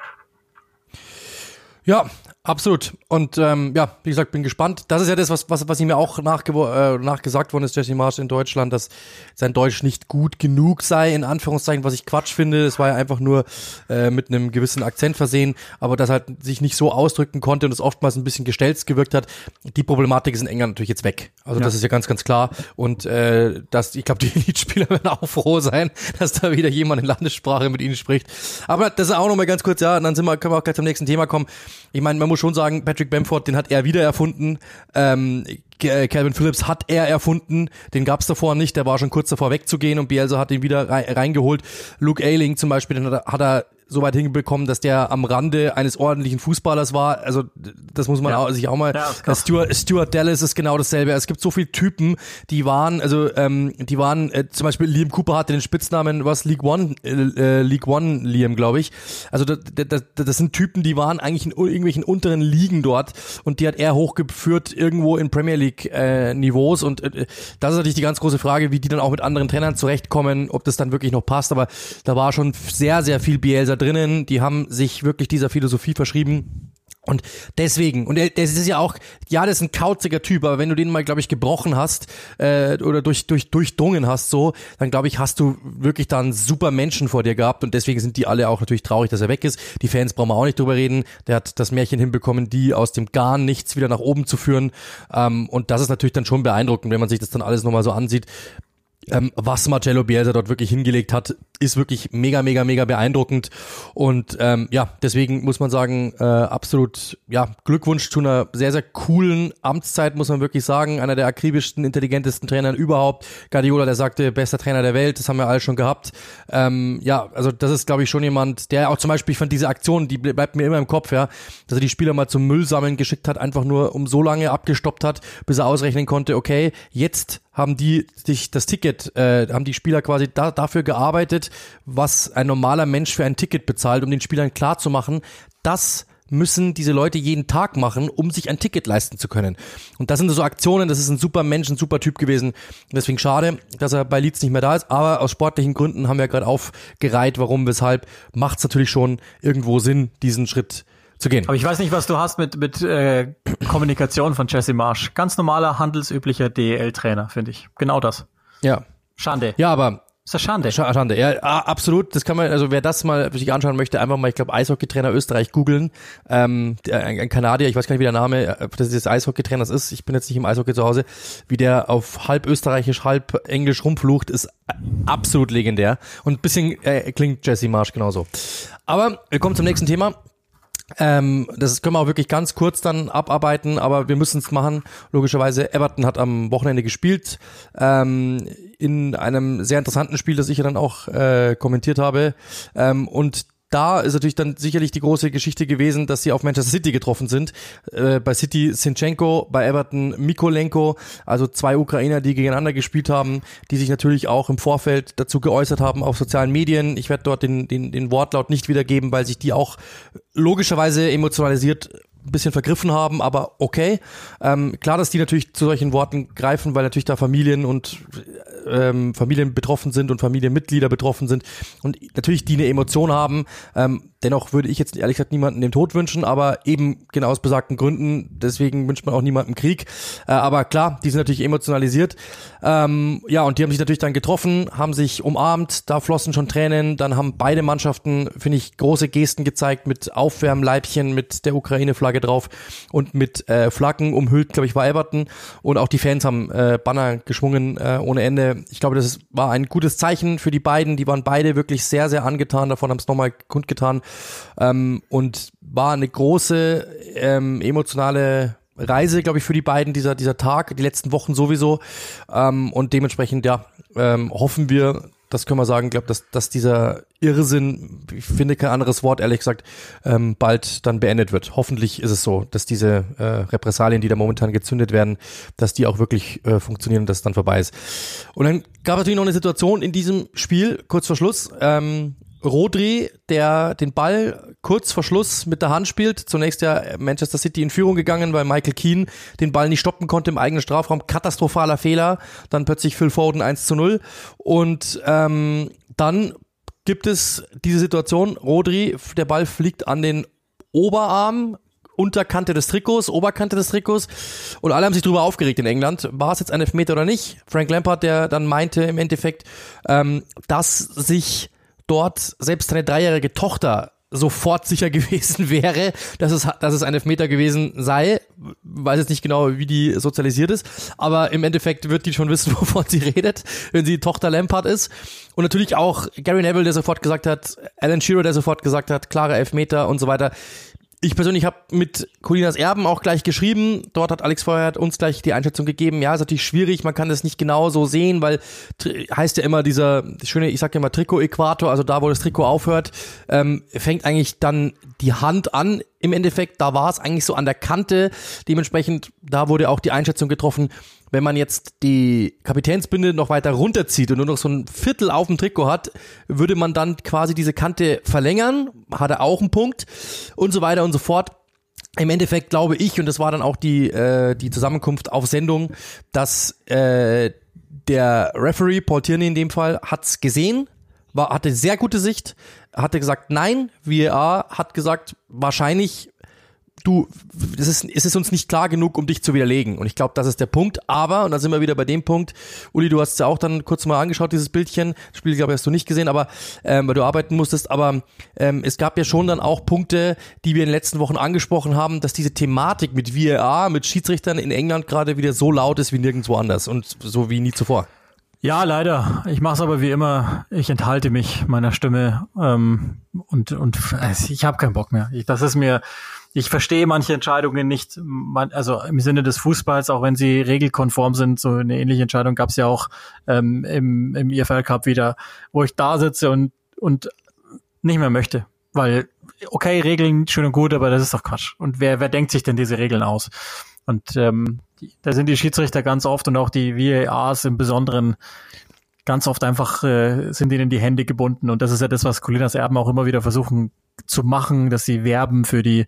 Ja, Absolut. Und ähm, ja, wie gesagt, bin gespannt. Das ist ja das, was, was, was ihm ja auch nachge äh, nachgesagt worden ist, Jesse Marsch in Deutschland, dass sein Deutsch nicht gut genug sei, in Anführungszeichen, was ich Quatsch finde. Es war ja einfach nur äh, mit einem gewissen Akzent versehen, aber dass halt sich nicht so ausdrücken konnte und es oftmals ein bisschen gestelzt gewirkt hat. Die Problematik ist in England natürlich jetzt weg. Also ja. das ist ja ganz, ganz klar. Und äh, dass, ich glaube, die Elite-Spieler werden auch froh sein, dass da wieder jemand in Landessprache mit ihnen spricht. Aber das ist auch nochmal ganz kurz, ja, und dann sind wir, können wir auch gleich zum nächsten Thema kommen. Ich meine, man muss schon sagen, Patrick Bamford, den hat er wieder erfunden. Ähm, äh, Calvin Phillips hat er erfunden, den gab es davor nicht, der war schon kurz davor wegzugehen und Bielsa hat ihn wieder reingeholt. Luke Ayling zum Beispiel, den hat er, hat er so weit hinbekommen, dass der am Rande eines ordentlichen Fußballers war. Also das muss man ja. auch, sich auch mal. Ja, Stuart, Stuart Dallas ist genau dasselbe. Es gibt so viele Typen, die waren, also ähm, die waren, äh, zum Beispiel Liam Cooper hatte den Spitznamen, was League One, äh, äh League One Liam, glaube ich. Also das, das, das sind Typen, die waren eigentlich in irgendwelchen unteren Ligen dort und die hat er hochgeführt irgendwo in Premier League äh, Niveaus und äh, das ist natürlich die ganz große Frage, wie die dann auch mit anderen Trainern zurechtkommen, ob das dann wirklich noch passt. Aber da war schon sehr, sehr viel Bielsa drinnen, die haben sich wirklich dieser Philosophie verschrieben. Und deswegen, und das ist ja auch, ja, das ist ein kauziger Typ, aber wenn du den mal, glaube ich, gebrochen hast äh, oder durch, durch, durchdrungen hast, so, dann glaube ich, hast du wirklich da einen super Menschen vor dir gehabt und deswegen sind die alle auch natürlich traurig, dass er weg ist. Die Fans brauchen wir auch nicht drüber reden. Der hat das Märchen hinbekommen, die aus dem gar nichts wieder nach oben zu führen. Ähm, und das ist natürlich dann schon beeindruckend, wenn man sich das dann alles nochmal so ansieht ähm, was Marcello Bielsa dort wirklich hingelegt hat, ist wirklich mega, mega, mega beeindruckend. Und ähm, ja, deswegen muss man sagen, äh, absolut ja Glückwunsch zu einer sehr, sehr coolen Amtszeit, muss man wirklich sagen. Einer der akribischsten, intelligentesten Trainer überhaupt. Guardiola, der sagte, bester Trainer der Welt, das haben wir alle schon gehabt. Ähm, ja, also das ist, glaube ich, schon jemand, der auch zum Beispiel, ich fand diese Aktion, die bleibt mir immer im Kopf, ja, dass er die Spieler mal zum Müll sammeln geschickt hat, einfach nur um so lange abgestoppt hat, bis er ausrechnen konnte, okay, jetzt haben die sich das Ticket, äh, haben die Spieler quasi da, dafür gearbeitet, was ein normaler Mensch für ein Ticket bezahlt, um den Spielern klarzumachen, das müssen diese Leute jeden Tag machen, um sich ein Ticket leisten zu können. Und das sind so Aktionen, das ist ein super Mensch, ein super Typ gewesen. Deswegen schade, dass er bei Leeds nicht mehr da ist. Aber aus sportlichen Gründen haben wir gerade aufgereiht, warum, weshalb, macht es natürlich schon irgendwo Sinn, diesen Schritt zu gehen. Aber ich weiß nicht, was du hast mit, mit äh, Kommunikation von Jesse Marsch. Ganz normaler, handelsüblicher DEL-Trainer, finde ich. Genau das. Ja. Schande. Ja, aber ist das Schande? Schande, ja, absolut. Das kann man, also wer das mal sich anschauen möchte, einfach mal, ich glaube, Eishockeytrainer Österreich googeln. Ähm, ein, Kanadier, ich weiß gar nicht, wie der Name äh, des, des Eishockeytrainers ist. Ich bin jetzt nicht im Eishockey zu Hause. Wie der auf halb österreichisch, halb englisch rumflucht, ist absolut legendär. Und ein bisschen äh, klingt Jesse Marsch genauso. Aber wir kommen zum nächsten Thema. Ähm, das können wir auch wirklich ganz kurz dann abarbeiten, aber wir müssen es machen. Logischerweise, Everton hat am Wochenende gespielt, ähm, in einem sehr interessanten Spiel, das ich ja dann auch äh, kommentiert habe. Ähm, und da ist natürlich dann sicherlich die große Geschichte gewesen, dass sie auf Manchester City getroffen sind. Äh, bei City Sinchenko, bei Everton Mikolenko, also zwei Ukrainer, die gegeneinander gespielt haben, die sich natürlich auch im Vorfeld dazu geäußert haben auf sozialen Medien. Ich werde dort den, den, den Wortlaut nicht wiedergeben, weil sich die auch logischerweise emotionalisiert ein bisschen vergriffen haben, aber okay. Ähm, klar, dass die natürlich zu solchen Worten greifen, weil natürlich da Familien und ähm, Familien betroffen sind und Familienmitglieder betroffen sind und natürlich die eine Emotion haben. Ähm, dennoch würde ich jetzt ehrlich gesagt niemanden den Tod wünschen, aber eben genau aus besagten Gründen. Deswegen wünscht man auch niemandem Krieg. Äh, aber klar, die sind natürlich emotionalisiert. Ähm, ja, und die haben sich natürlich dann getroffen, haben sich umarmt, da flossen schon Tränen. Dann haben beide Mannschaften, finde ich, große Gesten gezeigt mit Aufwärmleibchen, mit der Ukraine-Flagge drauf und mit äh, Flaggen umhüllt, glaube ich, war Everton. Und auch die Fans haben äh, Banner geschwungen äh, ohne Ende. Ich glaube, das war ein gutes Zeichen für die beiden. Die waren beide wirklich sehr, sehr angetan davon, haben es nochmal kundgetan. Ähm, und war eine große ähm, emotionale Reise, glaube ich, für die beiden, dieser, dieser Tag, die letzten Wochen sowieso. Ähm, und dementsprechend, ja, ähm, hoffen wir, das können wir sagen, glaube dass, dass dieser Irrsinn, ich finde kein anderes Wort, ehrlich gesagt, ähm, bald dann beendet wird. Hoffentlich ist es so, dass diese äh, Repressalien, die da momentan gezündet werden, dass die auch wirklich äh, funktionieren und dass es dann vorbei ist. Und dann gab es natürlich noch eine Situation in diesem Spiel, kurz vor Schluss, ähm, Rodri, der den Ball kurz vor Schluss mit der Hand spielt. Zunächst ja Manchester City in Führung gegangen, weil Michael Keane den Ball nicht stoppen konnte im eigenen Strafraum. Katastrophaler Fehler. Dann plötzlich Phil Foden 1 zu 0. Und ähm, dann gibt es diese Situation, Rodri, der Ball fliegt an den Oberarm, Unterkante des Trikots, Oberkante des Trikots und alle haben sich darüber aufgeregt in England. War es jetzt ein Elfmeter oder nicht? Frank Lampard, der dann meinte im Endeffekt, ähm, dass sich dort selbst seine dreijährige Tochter sofort sicher gewesen wäre, dass es, dass es ein Elfmeter gewesen sei. Weiß jetzt nicht genau, wie die sozialisiert ist, aber im Endeffekt wird die schon wissen, wovon sie redet, wenn sie Tochter Lampard ist. Und natürlich auch Gary Neville, der sofort gesagt hat, Alan Shearer, der sofort gesagt hat, klare Elfmeter und so weiter. Ich persönlich habe mit Colinas Erben auch gleich geschrieben. Dort hat Alex Feuerhardt uns gleich die Einschätzung gegeben. Ja, ist natürlich schwierig, man kann das nicht genau so sehen, weil heißt ja immer dieser schöne, ich sag ja immer Trikot-Äquator, also da, wo das Trikot aufhört, ähm, fängt eigentlich dann die Hand an. Im Endeffekt, da war es eigentlich so an der Kante. Dementsprechend, da wurde auch die Einschätzung getroffen, wenn man jetzt die Kapitänsbinde noch weiter runterzieht und nur noch so ein Viertel auf dem Trikot hat, würde man dann quasi diese Kante verlängern, hat er auch einen Punkt und so weiter und so fort. Im Endeffekt glaube ich, und das war dann auch die, äh, die Zusammenkunft auf Sendung, dass äh, der Referee, Paul Tierney in dem Fall, hat's gesehen, war, hatte sehr gute Sicht, hatte gesagt, nein, VAR hat gesagt, wahrscheinlich du, es ist, es ist uns nicht klar genug, um dich zu widerlegen. Und ich glaube, das ist der Punkt. Aber, und da sind wir wieder bei dem Punkt, Uli, du hast ja auch dann kurz mal angeschaut, dieses Bildchen. Das Spiel, glaube ich, hast du nicht gesehen, aber ähm, weil du arbeiten musstest. Aber ähm, es gab ja schon dann auch Punkte, die wir in den letzten Wochen angesprochen haben, dass diese Thematik mit VAR, mit Schiedsrichtern in England gerade wieder so laut ist wie nirgendwo anders und so wie nie zuvor. Ja, leider. Ich mache es aber wie immer. Ich enthalte mich meiner Stimme ähm, und und ich habe keinen Bock mehr. Ich, das ist mir ich verstehe manche Entscheidungen nicht, man, also im Sinne des Fußballs, auch wenn sie regelkonform sind. So eine ähnliche Entscheidung gab es ja auch ähm, im, im IFL Cup wieder, wo ich da sitze und, und nicht mehr möchte. Weil, okay, Regeln schön und gut, aber das ist doch Quatsch. Und wer, wer denkt sich denn diese Regeln aus? Und ähm, da sind die Schiedsrichter ganz oft und auch die VARs im Besonderen ganz oft einfach äh, sind ihnen die Hände gebunden. Und das ist ja das, was Colinas Erben auch immer wieder versuchen zu machen, dass sie werben für die,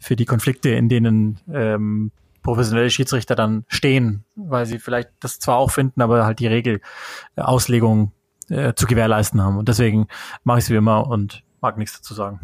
für die Konflikte, in denen ähm, professionelle Schiedsrichter dann stehen, weil sie vielleicht das zwar auch finden, aber halt die Regelauslegung äh, zu gewährleisten haben. Und deswegen mache ich es wie immer und mag nichts dazu sagen.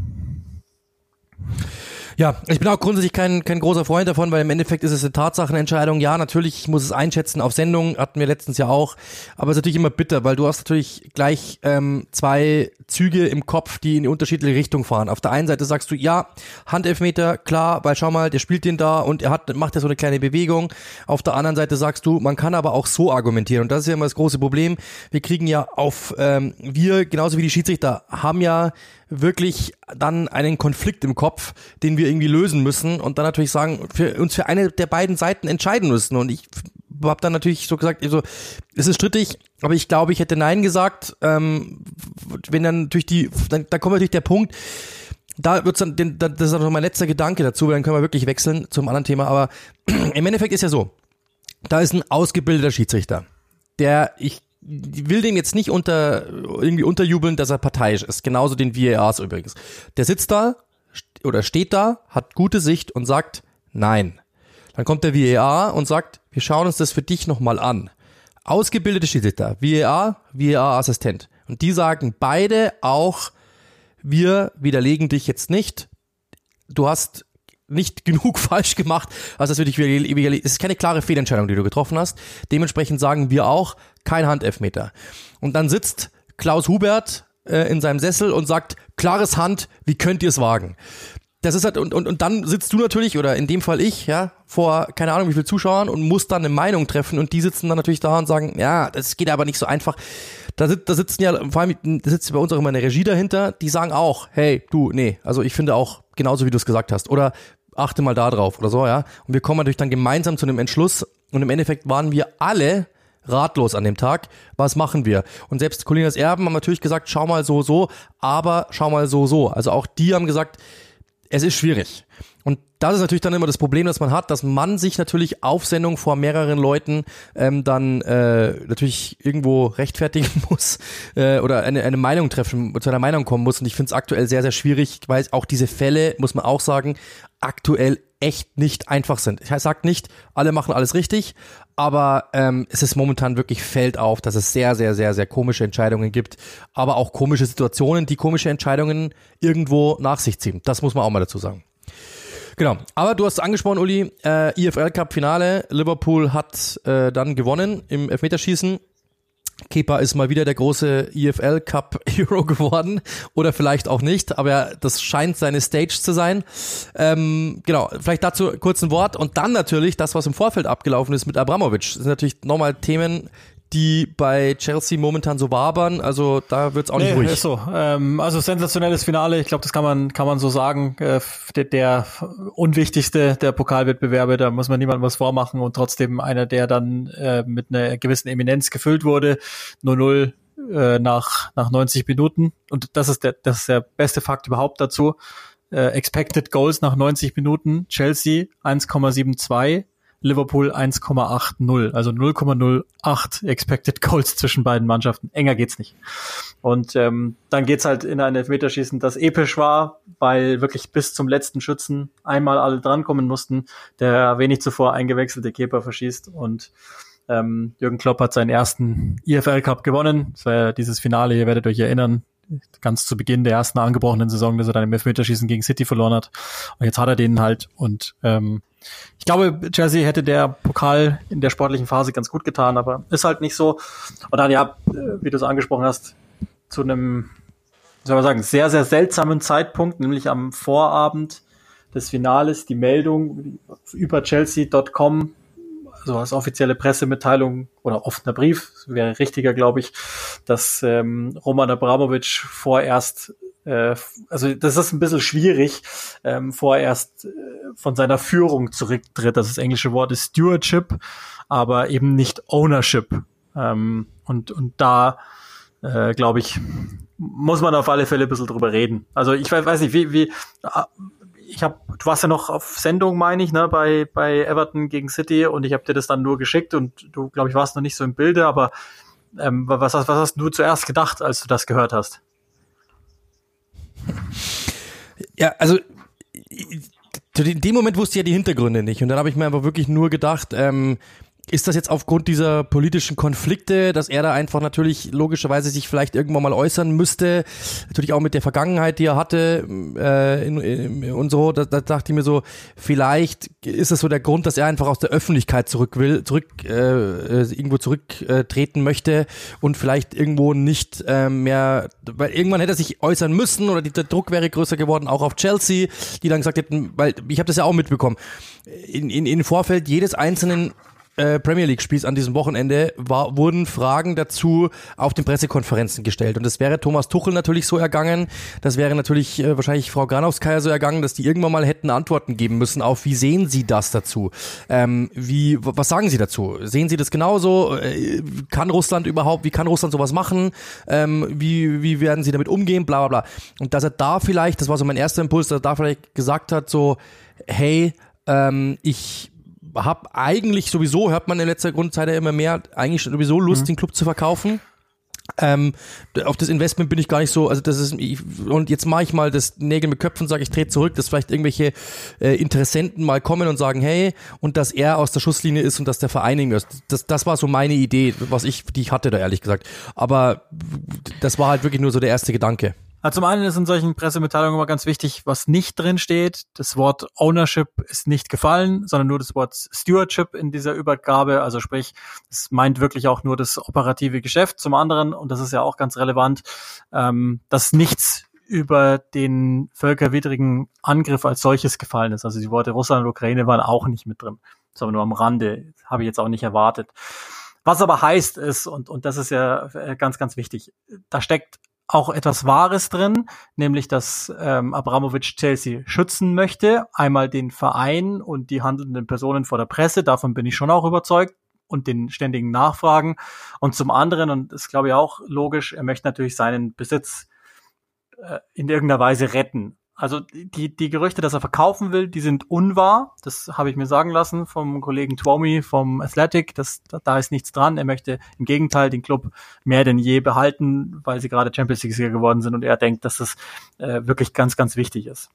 Ja, ich bin auch grundsätzlich kein, kein großer Freund davon, weil im Endeffekt ist es eine Tatsachenentscheidung. Ja, natürlich, ich muss es einschätzen auf Sendung, hatten wir letztens ja auch. Aber es ist natürlich immer bitter, weil du hast natürlich gleich ähm, zwei Züge im Kopf, die in die unterschiedliche Richtung fahren. Auf der einen Seite sagst du, ja, Handelfmeter, klar, weil schau mal, der spielt den da und er hat, macht ja so eine kleine Bewegung. Auf der anderen Seite sagst du, man kann aber auch so argumentieren. Und das ist ja immer das große Problem. Wir kriegen ja auf, ähm, wir, genauso wie die Schiedsrichter, haben ja wirklich dann einen Konflikt im Kopf, den wir irgendwie lösen müssen und dann natürlich sagen, für uns für eine der beiden Seiten entscheiden müssen. Und ich habe dann natürlich so gesagt, also, es ist strittig, aber ich glaube, ich hätte Nein gesagt. Ähm, wenn dann natürlich die, dann, da kommt natürlich der Punkt, da wird's dann, den, das ist noch mein letzter Gedanke dazu, weil dann können wir wirklich wechseln zum anderen Thema. Aber im Endeffekt ist ja so, da ist ein ausgebildeter Schiedsrichter, der ich will dem jetzt nicht unter irgendwie unterjubeln, dass er parteiisch ist. Genauso den VARs übrigens. Der sitzt da oder steht da, hat gute Sicht und sagt Nein. Dann kommt der VAR und sagt, wir schauen uns das für dich nochmal an. Ausgebildete Schiedsrichter, VAR, VAR-Assistent. Und die sagen beide auch, wir widerlegen dich jetzt nicht. Du hast nicht genug falsch gemacht, als dass wir dich widerlegen. Es ist keine klare Fehlentscheidung, die du getroffen hast. Dementsprechend sagen wir auch, kein Handelfmeter. Und dann sitzt Klaus Hubert äh, in seinem Sessel und sagt, klares Hand, wie könnt ihr es wagen? Das ist halt, und, und, und dann sitzt du natürlich, oder in dem Fall ich, ja, vor keine Ahnung wie viel Zuschauern und musst dann eine Meinung treffen und die sitzen dann natürlich da und sagen, ja, das geht aber nicht so einfach. Da, da sitzen ja, vor allem, da sitzt bei uns auch immer eine Regie dahinter, die sagen auch, hey, du, nee, also ich finde auch genauso wie du es gesagt hast. Oder achte mal da drauf oder so, ja. Und wir kommen natürlich dann gemeinsam zu einem Entschluss und im Endeffekt waren wir alle ratlos an dem Tag. Was machen wir? Und selbst Colinas Erben haben natürlich gesagt, schau mal so, so, aber schau mal so, so. Also auch die haben gesagt, es ist schwierig. Und das ist natürlich dann immer das Problem, das man hat, dass man sich natürlich auf Sendung vor mehreren Leuten ähm, dann äh, natürlich irgendwo rechtfertigen muss äh, oder eine, eine Meinung treffen, zu einer Meinung kommen muss. Und ich finde es aktuell sehr, sehr schwierig, weil auch diese Fälle, muss man auch sagen, aktuell echt nicht einfach sind. Ich sage nicht, alle machen alles richtig, aber ähm, es ist momentan wirklich fällt auf, dass es sehr, sehr, sehr, sehr komische Entscheidungen gibt, aber auch komische Situationen, die komische Entscheidungen irgendwo nach sich ziehen. Das muss man auch mal dazu sagen. Genau. Aber du hast angesprochen, Uli, äh, IFL Cup Finale. Liverpool hat äh, dann gewonnen im Elfmeterschießen. Kepa ist mal wieder der große EFL Cup Hero geworden oder vielleicht auch nicht, aber das scheint seine Stage zu sein. Ähm, genau, vielleicht dazu kurz ein Wort und dann natürlich das, was im Vorfeld abgelaufen ist mit Abramovic. Das sind natürlich nochmal Themen, die bei Chelsea momentan so wabern. Also da wird's auch nicht nee, ruhig. Ist so. Ähm, also sensationelles Finale. Ich glaube, das kann man kann man so sagen. Äh, der, der unwichtigste der Pokalwettbewerbe. Da muss man niemandem was vormachen und trotzdem einer, der dann äh, mit einer gewissen Eminenz gefüllt wurde. 0-0 äh, nach nach 90 Minuten. Und das ist der das ist der beste Fakt überhaupt dazu. Äh, expected Goals nach 90 Minuten. Chelsea 1,72 Liverpool 1,80, also 0,08 Expected Goals zwischen beiden Mannschaften. Enger geht's nicht. Und ähm, dann geht's halt in ein Elfmeterschießen, das episch war, weil wirklich bis zum letzten Schützen einmal alle drankommen mussten. Der wenig zuvor eingewechselte Keeper verschießt und ähm, Jürgen Klopp hat seinen ersten IFL Cup gewonnen. Das war ja dieses Finale, ihr werdet euch erinnern, ganz zu Beginn der ersten angebrochenen Saison, dass er dann im Elfmeterschießen gegen City verloren hat. Und jetzt hat er den halt und ähm, ich glaube, Chelsea hätte der Pokal in der sportlichen Phase ganz gut getan, aber ist halt nicht so. Und dann, ja, äh, wie du es angesprochen hast, zu einem, soll man sagen, sehr, sehr seltsamen Zeitpunkt, nämlich am Vorabend des Finales, die Meldung über Chelsea.com, also als offizielle Pressemitteilung oder offener Brief, wäre richtiger, glaube ich, dass ähm, Roman Abramovic vorerst äh, also das ist ein bisschen schwierig, ähm, vorerst äh, von seiner Führung zurücktritt. Das, das englische Wort ist Stewardship, aber eben nicht Ownership. Ähm, und, und da, äh, glaube ich, muss man auf alle Fälle ein bisschen drüber reden. Also ich weiß, weiß nicht, wie, wie ich habe, du warst ja noch auf Sendung, meine ich, ne, bei, bei Everton gegen City und ich habe dir das dann nur geschickt und du, glaube ich, warst noch nicht so im Bilde, aber ähm, was, was hast du zuerst gedacht, als du das gehört hast? Ja, also in dem Moment wusste ich ja die Hintergründe nicht. Und dann habe ich mir einfach wirklich nur gedacht, ähm, ist das jetzt aufgrund dieser politischen Konflikte, dass er da einfach natürlich logischerweise sich vielleicht irgendwann mal äußern müsste, natürlich auch mit der Vergangenheit, die er hatte äh, in, in, und so, da, da dachte ich mir so, vielleicht ist das so der Grund, dass er einfach aus der Öffentlichkeit zurück will, zurück äh, äh irgendwo zurücktreten äh, möchte und vielleicht irgendwo nicht äh, mehr, weil irgendwann hätte er sich äußern müssen oder der Druck wäre größer geworden, auch auf Chelsea, die dann gesagt hätten, weil ich habe das ja auch mitbekommen, in, in, in Vorfeld jedes einzelnen äh, Premier League Spiels an diesem Wochenende war, wurden Fragen dazu auf den Pressekonferenzen gestellt. Und das wäre Thomas Tuchel natürlich so ergangen, das wäre natürlich äh, wahrscheinlich Frau Granowskaja so ergangen, dass die irgendwann mal hätten Antworten geben müssen auf, wie sehen Sie das dazu? Ähm, wie, was sagen Sie dazu? Sehen Sie das genauso? Äh, kann Russland überhaupt, wie kann Russland sowas machen? Ähm, wie, wie werden Sie damit umgehen? Bla bla bla. Und dass er da vielleicht, das war so mein erster Impuls, dass er da vielleicht gesagt hat, so, hey, ähm, ich habe eigentlich sowieso, hört man in letzter Grundzeit ja immer mehr, eigentlich sowieso Lust, mhm. den Club zu verkaufen. Ähm, auf das Investment bin ich gar nicht so, also das ist, ich, und jetzt mache ich mal das Nägel mit Köpfen, sage ich trete zurück, dass vielleicht irgendwelche äh, Interessenten mal kommen und sagen, hey, und dass er aus der Schusslinie ist und dass der Verein ist. Das, das war so meine Idee, was ich, die ich hatte da ehrlich gesagt. Aber das war halt wirklich nur so der erste Gedanke. Also zum einen ist in solchen Pressemitteilungen immer ganz wichtig, was nicht drin steht. Das Wort Ownership ist nicht gefallen, sondern nur das Wort Stewardship in dieser Übergabe. Also sprich, es meint wirklich auch nur das operative Geschäft. Zum anderen, und das ist ja auch ganz relevant, ähm, dass nichts über den völkerwidrigen Angriff als solches gefallen ist. Also die Worte Russland und Ukraine waren auch nicht mit drin, sondern nur am Rande. Habe ich jetzt auch nicht erwartet. Was aber heißt ist, und, und das ist ja äh, ganz, ganz wichtig, da steckt auch etwas Wahres drin, nämlich dass ähm, Abramovic Chelsea schützen möchte. Einmal den Verein und die handelnden Personen vor der Presse, davon bin ich schon auch überzeugt und den ständigen Nachfragen. Und zum anderen, und das glaube ich auch logisch, er möchte natürlich seinen Besitz äh, in irgendeiner Weise retten. Also die, die Gerüchte, dass er verkaufen will, die sind unwahr. Das habe ich mir sagen lassen vom Kollegen Twomi vom Athletic. Das, da ist nichts dran. Er möchte im Gegenteil den Club mehr denn je behalten, weil sie gerade Champions League-Sieger geworden sind und er denkt, dass das äh, wirklich ganz, ganz wichtig ist.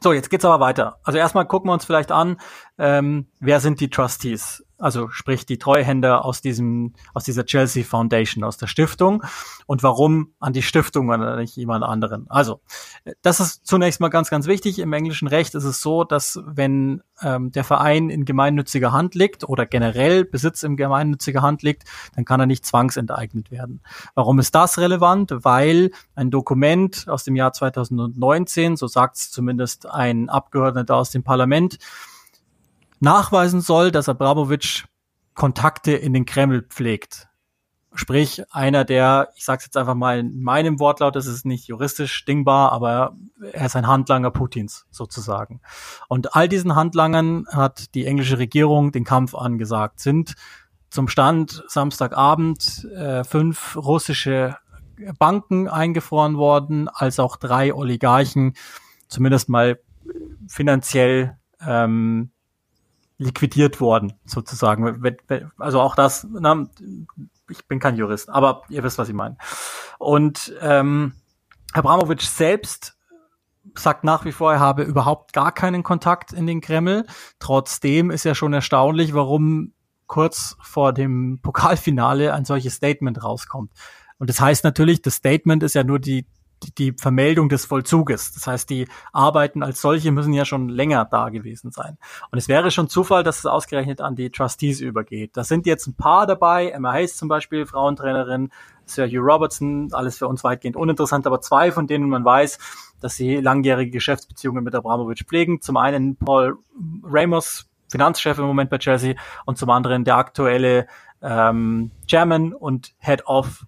So, jetzt geht's aber weiter. Also erstmal gucken wir uns vielleicht an, ähm, wer sind die Trustees? Also sprich die Treuhänder aus diesem, aus dieser Chelsea Foundation, aus der Stiftung. Und warum an die Stiftung und nicht jemand anderen? Also, das ist zunächst mal ganz, ganz wichtig. Im englischen Recht ist es so, dass wenn ähm, der Verein in gemeinnütziger Hand liegt oder generell Besitz in gemeinnütziger Hand liegt, dann kann er nicht zwangsenteignet werden. Warum ist das relevant? Weil ein Dokument aus dem Jahr 2019, so sagt es zumindest ein Abgeordneter aus dem Parlament, nachweisen soll, dass Abramowitsch Kontakte in den Kreml pflegt. Sprich, einer der, ich sage es jetzt einfach mal in meinem Wortlaut, das ist nicht juristisch dingbar, aber er ist ein Handlanger Putins sozusagen. Und all diesen Handlangern hat die englische Regierung den Kampf angesagt. Sind zum Stand Samstagabend äh, fünf russische Banken eingefroren worden, als auch drei Oligarchen zumindest mal finanziell ähm, liquidiert worden, sozusagen. Also auch das, na, ich bin kein Jurist, aber ihr wisst, was ich meine. Und ähm, Abramowitsch selbst sagt nach wie vor, er habe überhaupt gar keinen Kontakt in den Kreml. Trotzdem ist ja schon erstaunlich, warum kurz vor dem Pokalfinale ein solches Statement rauskommt. Und das heißt natürlich, das Statement ist ja nur die die Vermeldung des Vollzuges. Das heißt, die Arbeiten als solche müssen ja schon länger da gewesen sein. Und es wäre schon Zufall, dass es ausgerechnet an die Trustees übergeht. Da sind jetzt ein paar dabei, Emma Hayes zum Beispiel, Frauentrainerin, Sir Hugh Robertson, alles für uns weitgehend uninteressant, aber zwei, von denen man weiß, dass sie langjährige Geschäftsbeziehungen mit Abramovic pflegen. Zum einen Paul Ramos, Finanzchef im Moment bei Chelsea, und zum anderen der aktuelle ähm, Chairman und Head of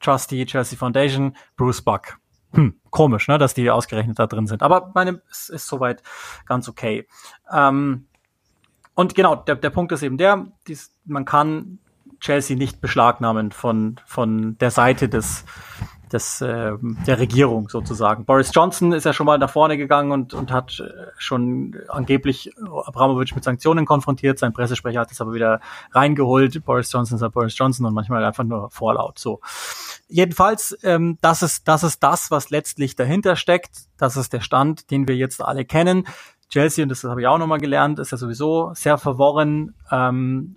Trustee Chelsea Foundation, Bruce Buck hm, komisch, ne, dass die ausgerechnet da drin sind. Aber meine, es ist soweit ganz okay. Ähm, und genau, der, der Punkt ist eben der, dies, man kann Chelsea nicht beschlagnahmen von, von der Seite des, des, äh, der Regierung sozusagen. Boris Johnson ist ja schon mal nach vorne gegangen und, und hat äh, schon angeblich Abramovic mit Sanktionen konfrontiert. Sein Pressesprecher hat es aber wieder reingeholt. Boris Johnson ist ja Boris Johnson und manchmal einfach nur vorlaut. So. Jedenfalls, ähm, das ist, das ist das, was letztlich dahinter steckt. Das ist der Stand, den wir jetzt alle kennen. Chelsea, und das habe ich auch nochmal gelernt, ist ja sowieso sehr verworren, ähm,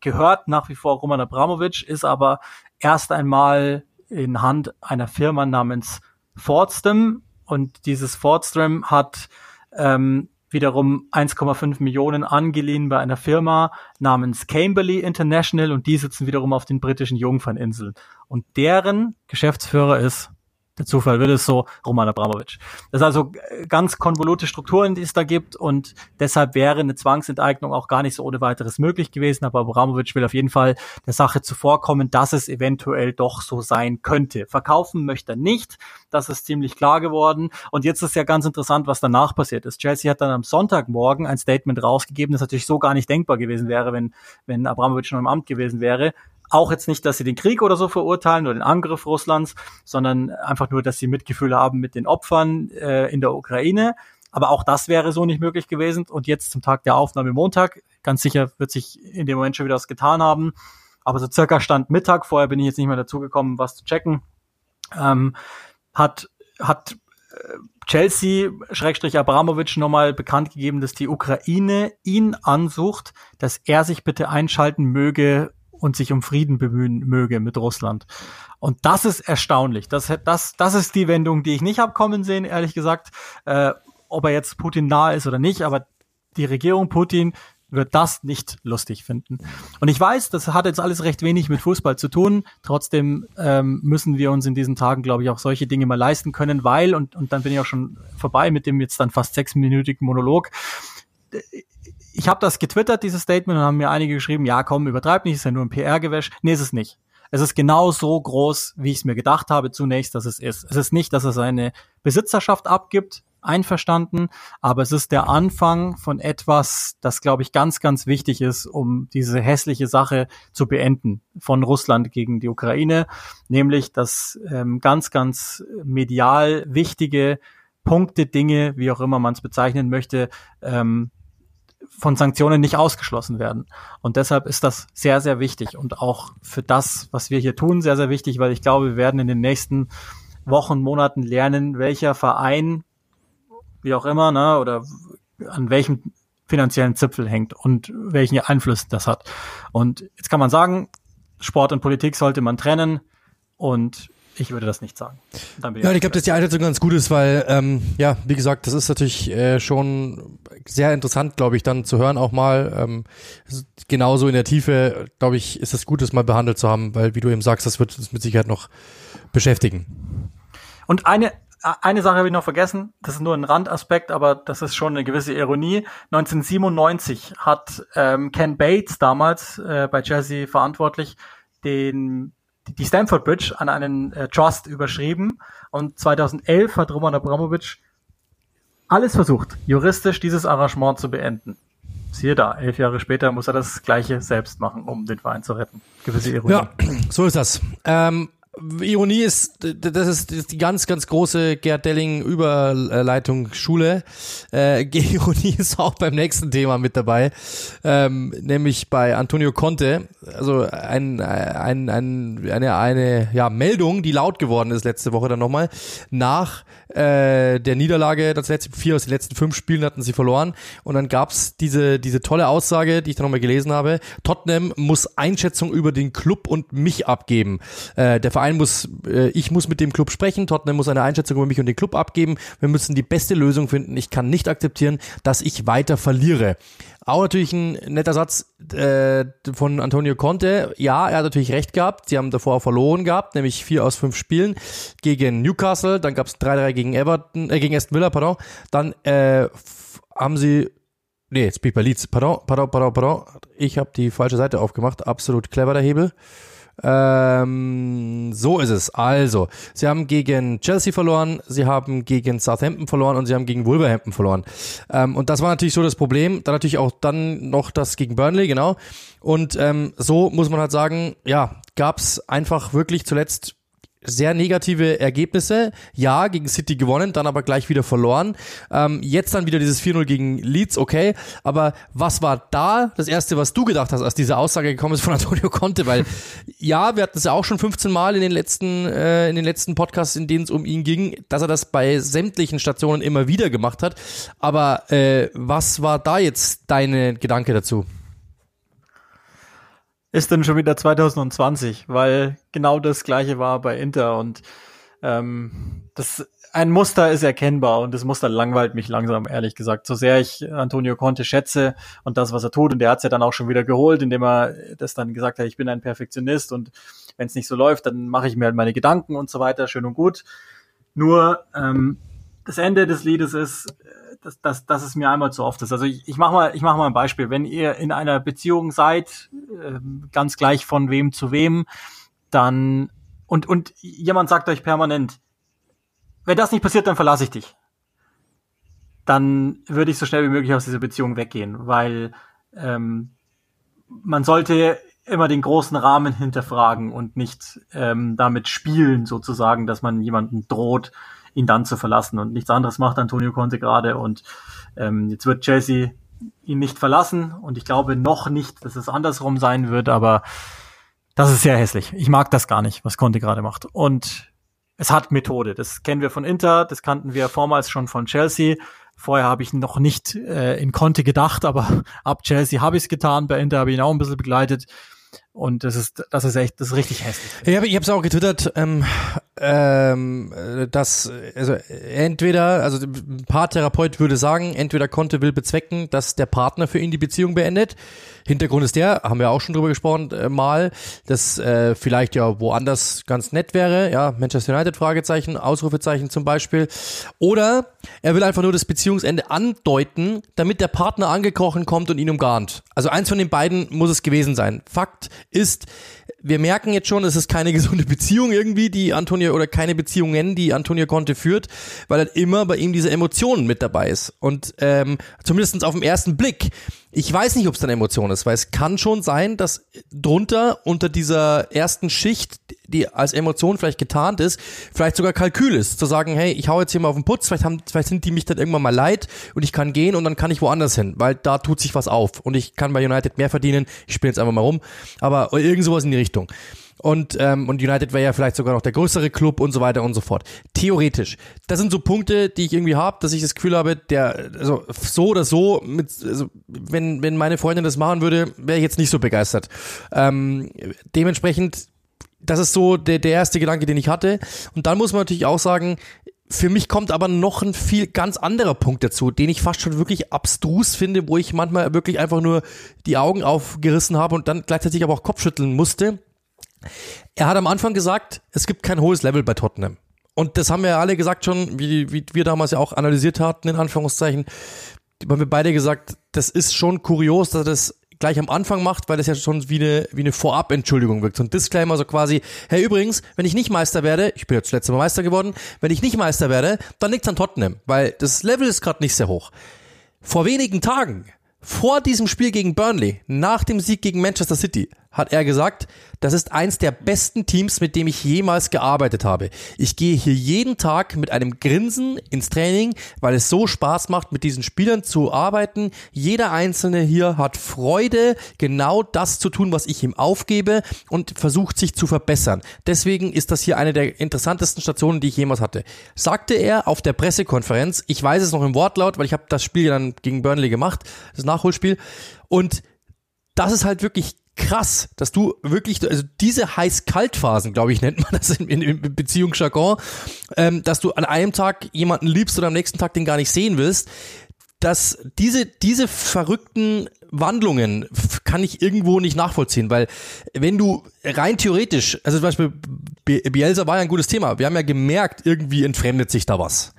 gehört nach wie vor Roman Abramovic, ist aber erst einmal in Hand einer Firma namens Fordstrom und dieses Fordstrom hat ähm, wiederum 1,5 Millionen angeliehen bei einer Firma namens Camberley International und die sitzen wiederum auf den britischen Jungferninseln. Und deren Geschäftsführer ist der Zufall will es so, Roman Abramovic. Das ist also äh, ganz konvolute Strukturen, die es da gibt und deshalb wäre eine Zwangsenteignung auch gar nicht so ohne weiteres möglich gewesen, aber Abramovic will auf jeden Fall der Sache zuvorkommen, dass es eventuell doch so sein könnte. Verkaufen möchte er nicht, das ist ziemlich klar geworden und jetzt ist ja ganz interessant, was danach passiert ist. Chelsea hat dann am Sonntagmorgen ein Statement rausgegeben, das natürlich so gar nicht denkbar gewesen wäre, wenn, wenn Abramovic noch im Amt gewesen wäre auch jetzt nicht, dass sie den Krieg oder so verurteilen oder den Angriff Russlands, sondern einfach nur, dass sie Mitgefühl haben mit den Opfern äh, in der Ukraine. Aber auch das wäre so nicht möglich gewesen. Und jetzt zum Tag der Aufnahme Montag, ganz sicher wird sich in dem Moment schon wieder was getan haben. Aber so circa Stand Mittag, vorher bin ich jetzt nicht mehr dazu gekommen, was zu checken, ähm, hat, hat äh, Chelsea, Schrägstrich Abramovic, nochmal bekannt gegeben, dass die Ukraine ihn ansucht, dass er sich bitte einschalten möge, und sich um Frieden bemühen möge mit Russland. Und das ist erstaunlich. Das, das, das ist die Wendung, die ich nicht habe kommen sehen, ehrlich gesagt. Äh, ob er jetzt Putin nahe ist oder nicht, aber die Regierung Putin wird das nicht lustig finden. Und ich weiß, das hat jetzt alles recht wenig mit Fußball zu tun. Trotzdem ähm, müssen wir uns in diesen Tagen, glaube ich, auch solche Dinge mal leisten können, weil, und, und dann bin ich auch schon vorbei mit dem jetzt dann fast sechsminütigen Monolog ich habe das getwittert, dieses Statement, und haben mir einige geschrieben, ja komm, übertreib nicht, ist ja nur ein PR-Gewäsch. Nee, ist es nicht. Es ist genau so groß, wie ich es mir gedacht habe zunächst, dass es ist. Es ist nicht, dass er seine Besitzerschaft abgibt, einverstanden, aber es ist der Anfang von etwas, das, glaube ich, ganz, ganz wichtig ist, um diese hässliche Sache zu beenden von Russland gegen die Ukraine, nämlich dass ähm, ganz, ganz medial wichtige Punkte, Dinge, wie auch immer man es bezeichnen möchte, ähm, von Sanktionen nicht ausgeschlossen werden. Und deshalb ist das sehr, sehr wichtig und auch für das, was wir hier tun, sehr, sehr wichtig, weil ich glaube, wir werden in den nächsten Wochen, Monaten lernen, welcher Verein, wie auch immer, ne, oder an welchem finanziellen Zipfel hängt und welchen Einfluss das hat. Und jetzt kann man sagen, Sport und Politik sollte man trennen und ich würde das nicht sagen. ja, ich glaube, dass die Einschätzung ganz gut ist, weil, ähm, ja, wie gesagt, das ist natürlich äh, schon sehr interessant, glaube ich, dann zu hören auch mal. Ähm, genauso in der Tiefe, glaube ich, ist es gut, das mal behandelt zu haben, weil, wie du eben sagst, das wird uns mit Sicherheit noch beschäftigen. Und eine, eine Sache habe ich noch vergessen, das ist nur ein Randaspekt, aber das ist schon eine gewisse Ironie. 1997 hat ähm, Ken Bates damals äh, bei Chelsea verantwortlich den die Stanford Bridge an einen äh, Trust überschrieben und 2011 hat Roman Abramovic alles versucht, juristisch dieses Arrangement zu beenden. Siehe da, elf Jahre später muss er das Gleiche selbst machen, um den Verein zu retten. Gewisse Ironie. Ja, so ist das. Ähm, Ironie ist, das ist, die ganz, ganz große Gerd Delling Überleitung Schule. Äh, Ironie ist auch beim nächsten Thema mit dabei, ähm, nämlich bei Antonio Conte. Also ein, ein, ein, eine, eine ja, Meldung, die laut geworden ist letzte Woche dann nochmal. Nach äh, der Niederlage, das letzte vier aus den letzten fünf Spielen hatten sie verloren. Und dann gab's diese, diese tolle Aussage, die ich dann nochmal gelesen habe. Tottenham muss Einschätzung über den Club und mich abgeben. Äh, der Verein muss, äh, ich muss mit dem Club sprechen, Tottenham muss eine Einschätzung über mich und den Club abgeben. Wir müssen die beste Lösung finden. Ich kann nicht akzeptieren, dass ich weiter verliere. Auch natürlich ein netter Satz äh, von Antonio Conte. Ja, er hat natürlich recht gehabt. Sie haben davor verloren gehabt, nämlich vier aus fünf Spielen gegen Newcastle. Dann gab es 3-3 gegen Everton, äh, gegen Aston Villa, pardon. Dann äh, haben sie Nee, jetzt bin ich bei Leeds. Pardon, pardon, pardon, pardon. Ich habe die falsche Seite aufgemacht. Absolut clever der Hebel. Ähm, so ist es. Also, sie haben gegen Chelsea verloren, sie haben gegen Southampton verloren und sie haben gegen Wolverhampton verloren. Ähm, und das war natürlich so das Problem. Dann natürlich auch dann noch das gegen Burnley, genau. Und ähm, so muss man halt sagen, ja, gab's einfach wirklich zuletzt sehr negative Ergebnisse. Ja, gegen City gewonnen, dann aber gleich wieder verloren. Ähm, jetzt dann wieder dieses 4-0 gegen Leeds, okay. Aber was war da das Erste, was du gedacht hast, als diese Aussage gekommen ist von Antonio Conte? Weil ja, wir hatten es ja auch schon 15 Mal in den letzten, äh, in den letzten Podcasts, in denen es um ihn ging, dass er das bei sämtlichen Stationen immer wieder gemacht hat. Aber äh, was war da jetzt deine Gedanke dazu? Ist dann schon wieder 2020, weil genau das gleiche war bei Inter und ähm, das ein Muster ist erkennbar und das Muster langweilt mich langsam, ehrlich gesagt. So sehr ich Antonio Conte schätze und das, was er tut, und der hat es ja dann auch schon wieder geholt, indem er das dann gesagt hat, ich bin ein Perfektionist und wenn es nicht so läuft, dann mache ich mir halt meine Gedanken und so weiter, schön und gut. Nur ähm, das Ende des Liedes ist, dass, dass, dass es mir einmal zu oft ist. Also ich, ich mache mal, ich mach mal ein Beispiel. Wenn ihr in einer Beziehung seid, äh, ganz gleich von wem zu wem, dann und, und jemand sagt euch permanent, wenn das nicht passiert, dann verlasse ich dich. Dann würde ich so schnell wie möglich aus dieser Beziehung weggehen, weil ähm, man sollte immer den großen Rahmen hinterfragen und nicht ähm, damit spielen, sozusagen, dass man jemanden droht, ihn dann zu verlassen. Und nichts anderes macht Antonio Conte gerade. Und ähm, jetzt wird Chelsea ihn nicht verlassen. Und ich glaube noch nicht, dass es andersrum sein wird, aber das ist sehr hässlich. Ich mag das gar nicht, was Conte gerade macht. Und es hat Methode. Das kennen wir von Inter, das kannten wir vormals schon von Chelsea. Vorher habe ich noch nicht äh, in Conte gedacht, aber ab Chelsea habe ich es getan. Bei Inter habe ich ihn auch ein bisschen begleitet. Und das ist, das ist echt, das ist richtig hässlich. Ich habe es auch getwittert, ähm, ähm, dass also entweder, also ein Paartherapeut würde sagen, entweder konnte will bezwecken, dass der Partner für ihn die Beziehung beendet. Hintergrund ist der, haben wir auch schon drüber gesprochen, äh, mal, dass äh, vielleicht ja woanders ganz nett wäre, ja, Manchester United Fragezeichen, Ausrufezeichen zum Beispiel. Oder er will einfach nur das Beziehungsende andeuten, damit der Partner angekrochen kommt und ihn umgarnt. Also eins von den beiden muss es gewesen sein. Fakt ist, wir merken jetzt schon, es ist keine gesunde Beziehung irgendwie, die Antonio oder keine Beziehungen, die Antonio Conte führt, weil halt immer bei ihm diese Emotionen mit dabei ist. Und ähm, zumindest auf den ersten Blick ich weiß nicht, ob es dann Emotion ist, weil es kann schon sein, dass drunter unter dieser ersten Schicht, die als Emotion vielleicht getarnt ist, vielleicht sogar Kalkül ist, zu sagen, hey, ich hau jetzt hier mal auf den Putz, vielleicht, haben, vielleicht sind die mich dann irgendwann mal leid und ich kann gehen und dann kann ich woanders hin, weil da tut sich was auf und ich kann bei United mehr verdienen, ich spiele jetzt einfach mal rum, aber irgend sowas in die Richtung und, ähm, und United wäre ja vielleicht sogar noch der größere Club und so weiter und so fort. Theoretisch. Das sind so Punkte, die ich irgendwie habe, dass ich das Gefühl habe, der, also so oder so, mit, also, wenn, wenn meine Freundin das machen würde, wäre ich jetzt nicht so begeistert. Ähm, dementsprechend, das ist so der, der erste Gedanke, den ich hatte. Und dann muss man natürlich auch sagen, für mich kommt aber noch ein viel ganz anderer Punkt dazu, den ich fast schon wirklich abstrus finde, wo ich manchmal wirklich einfach nur die Augen aufgerissen habe und dann gleichzeitig aber auch Kopfschütteln musste. Er hat am Anfang gesagt, es gibt kein hohes Level bei Tottenham. Und das haben wir ja alle gesagt schon, wie, wie wir damals ja auch analysiert hatten, in Anführungszeichen. Haben wir beide gesagt, das ist schon kurios, dass er das gleich am Anfang macht, weil das ja schon wie eine, wie eine Vorab-Entschuldigung wirkt. So ein Disclaimer, so quasi, hey, übrigens, wenn ich nicht Meister werde, ich bin jetzt letztes Mal Meister geworden, wenn ich nicht Meister werde, dann liegt's an Tottenham, weil das Level ist gerade nicht sehr hoch. Vor wenigen Tagen, vor diesem Spiel gegen Burnley, nach dem Sieg gegen Manchester City, hat er gesagt, das ist eins der besten Teams, mit dem ich jemals gearbeitet habe. Ich gehe hier jeden Tag mit einem Grinsen ins Training, weil es so Spaß macht, mit diesen Spielern zu arbeiten. Jeder Einzelne hier hat Freude, genau das zu tun, was ich ihm aufgebe und versucht sich zu verbessern. Deswegen ist das hier eine der interessantesten Stationen, die ich jemals hatte. Sagte er auf der Pressekonferenz, ich weiß es noch im Wortlaut, weil ich habe das Spiel dann gegen Burnley gemacht, das Nachholspiel und das ist halt wirklich krass, dass du wirklich, also diese heiß-kalt-Phasen, glaube ich, nennt man das in, in, in Beziehungsjargon, ähm, dass du an einem Tag jemanden liebst oder am nächsten Tag den gar nicht sehen willst, dass diese, diese verrückten Wandlungen kann ich irgendwo nicht nachvollziehen, weil wenn du rein theoretisch, also zum Beispiel Bielsa war ja ein gutes Thema, wir haben ja gemerkt, irgendwie entfremdet sich da was.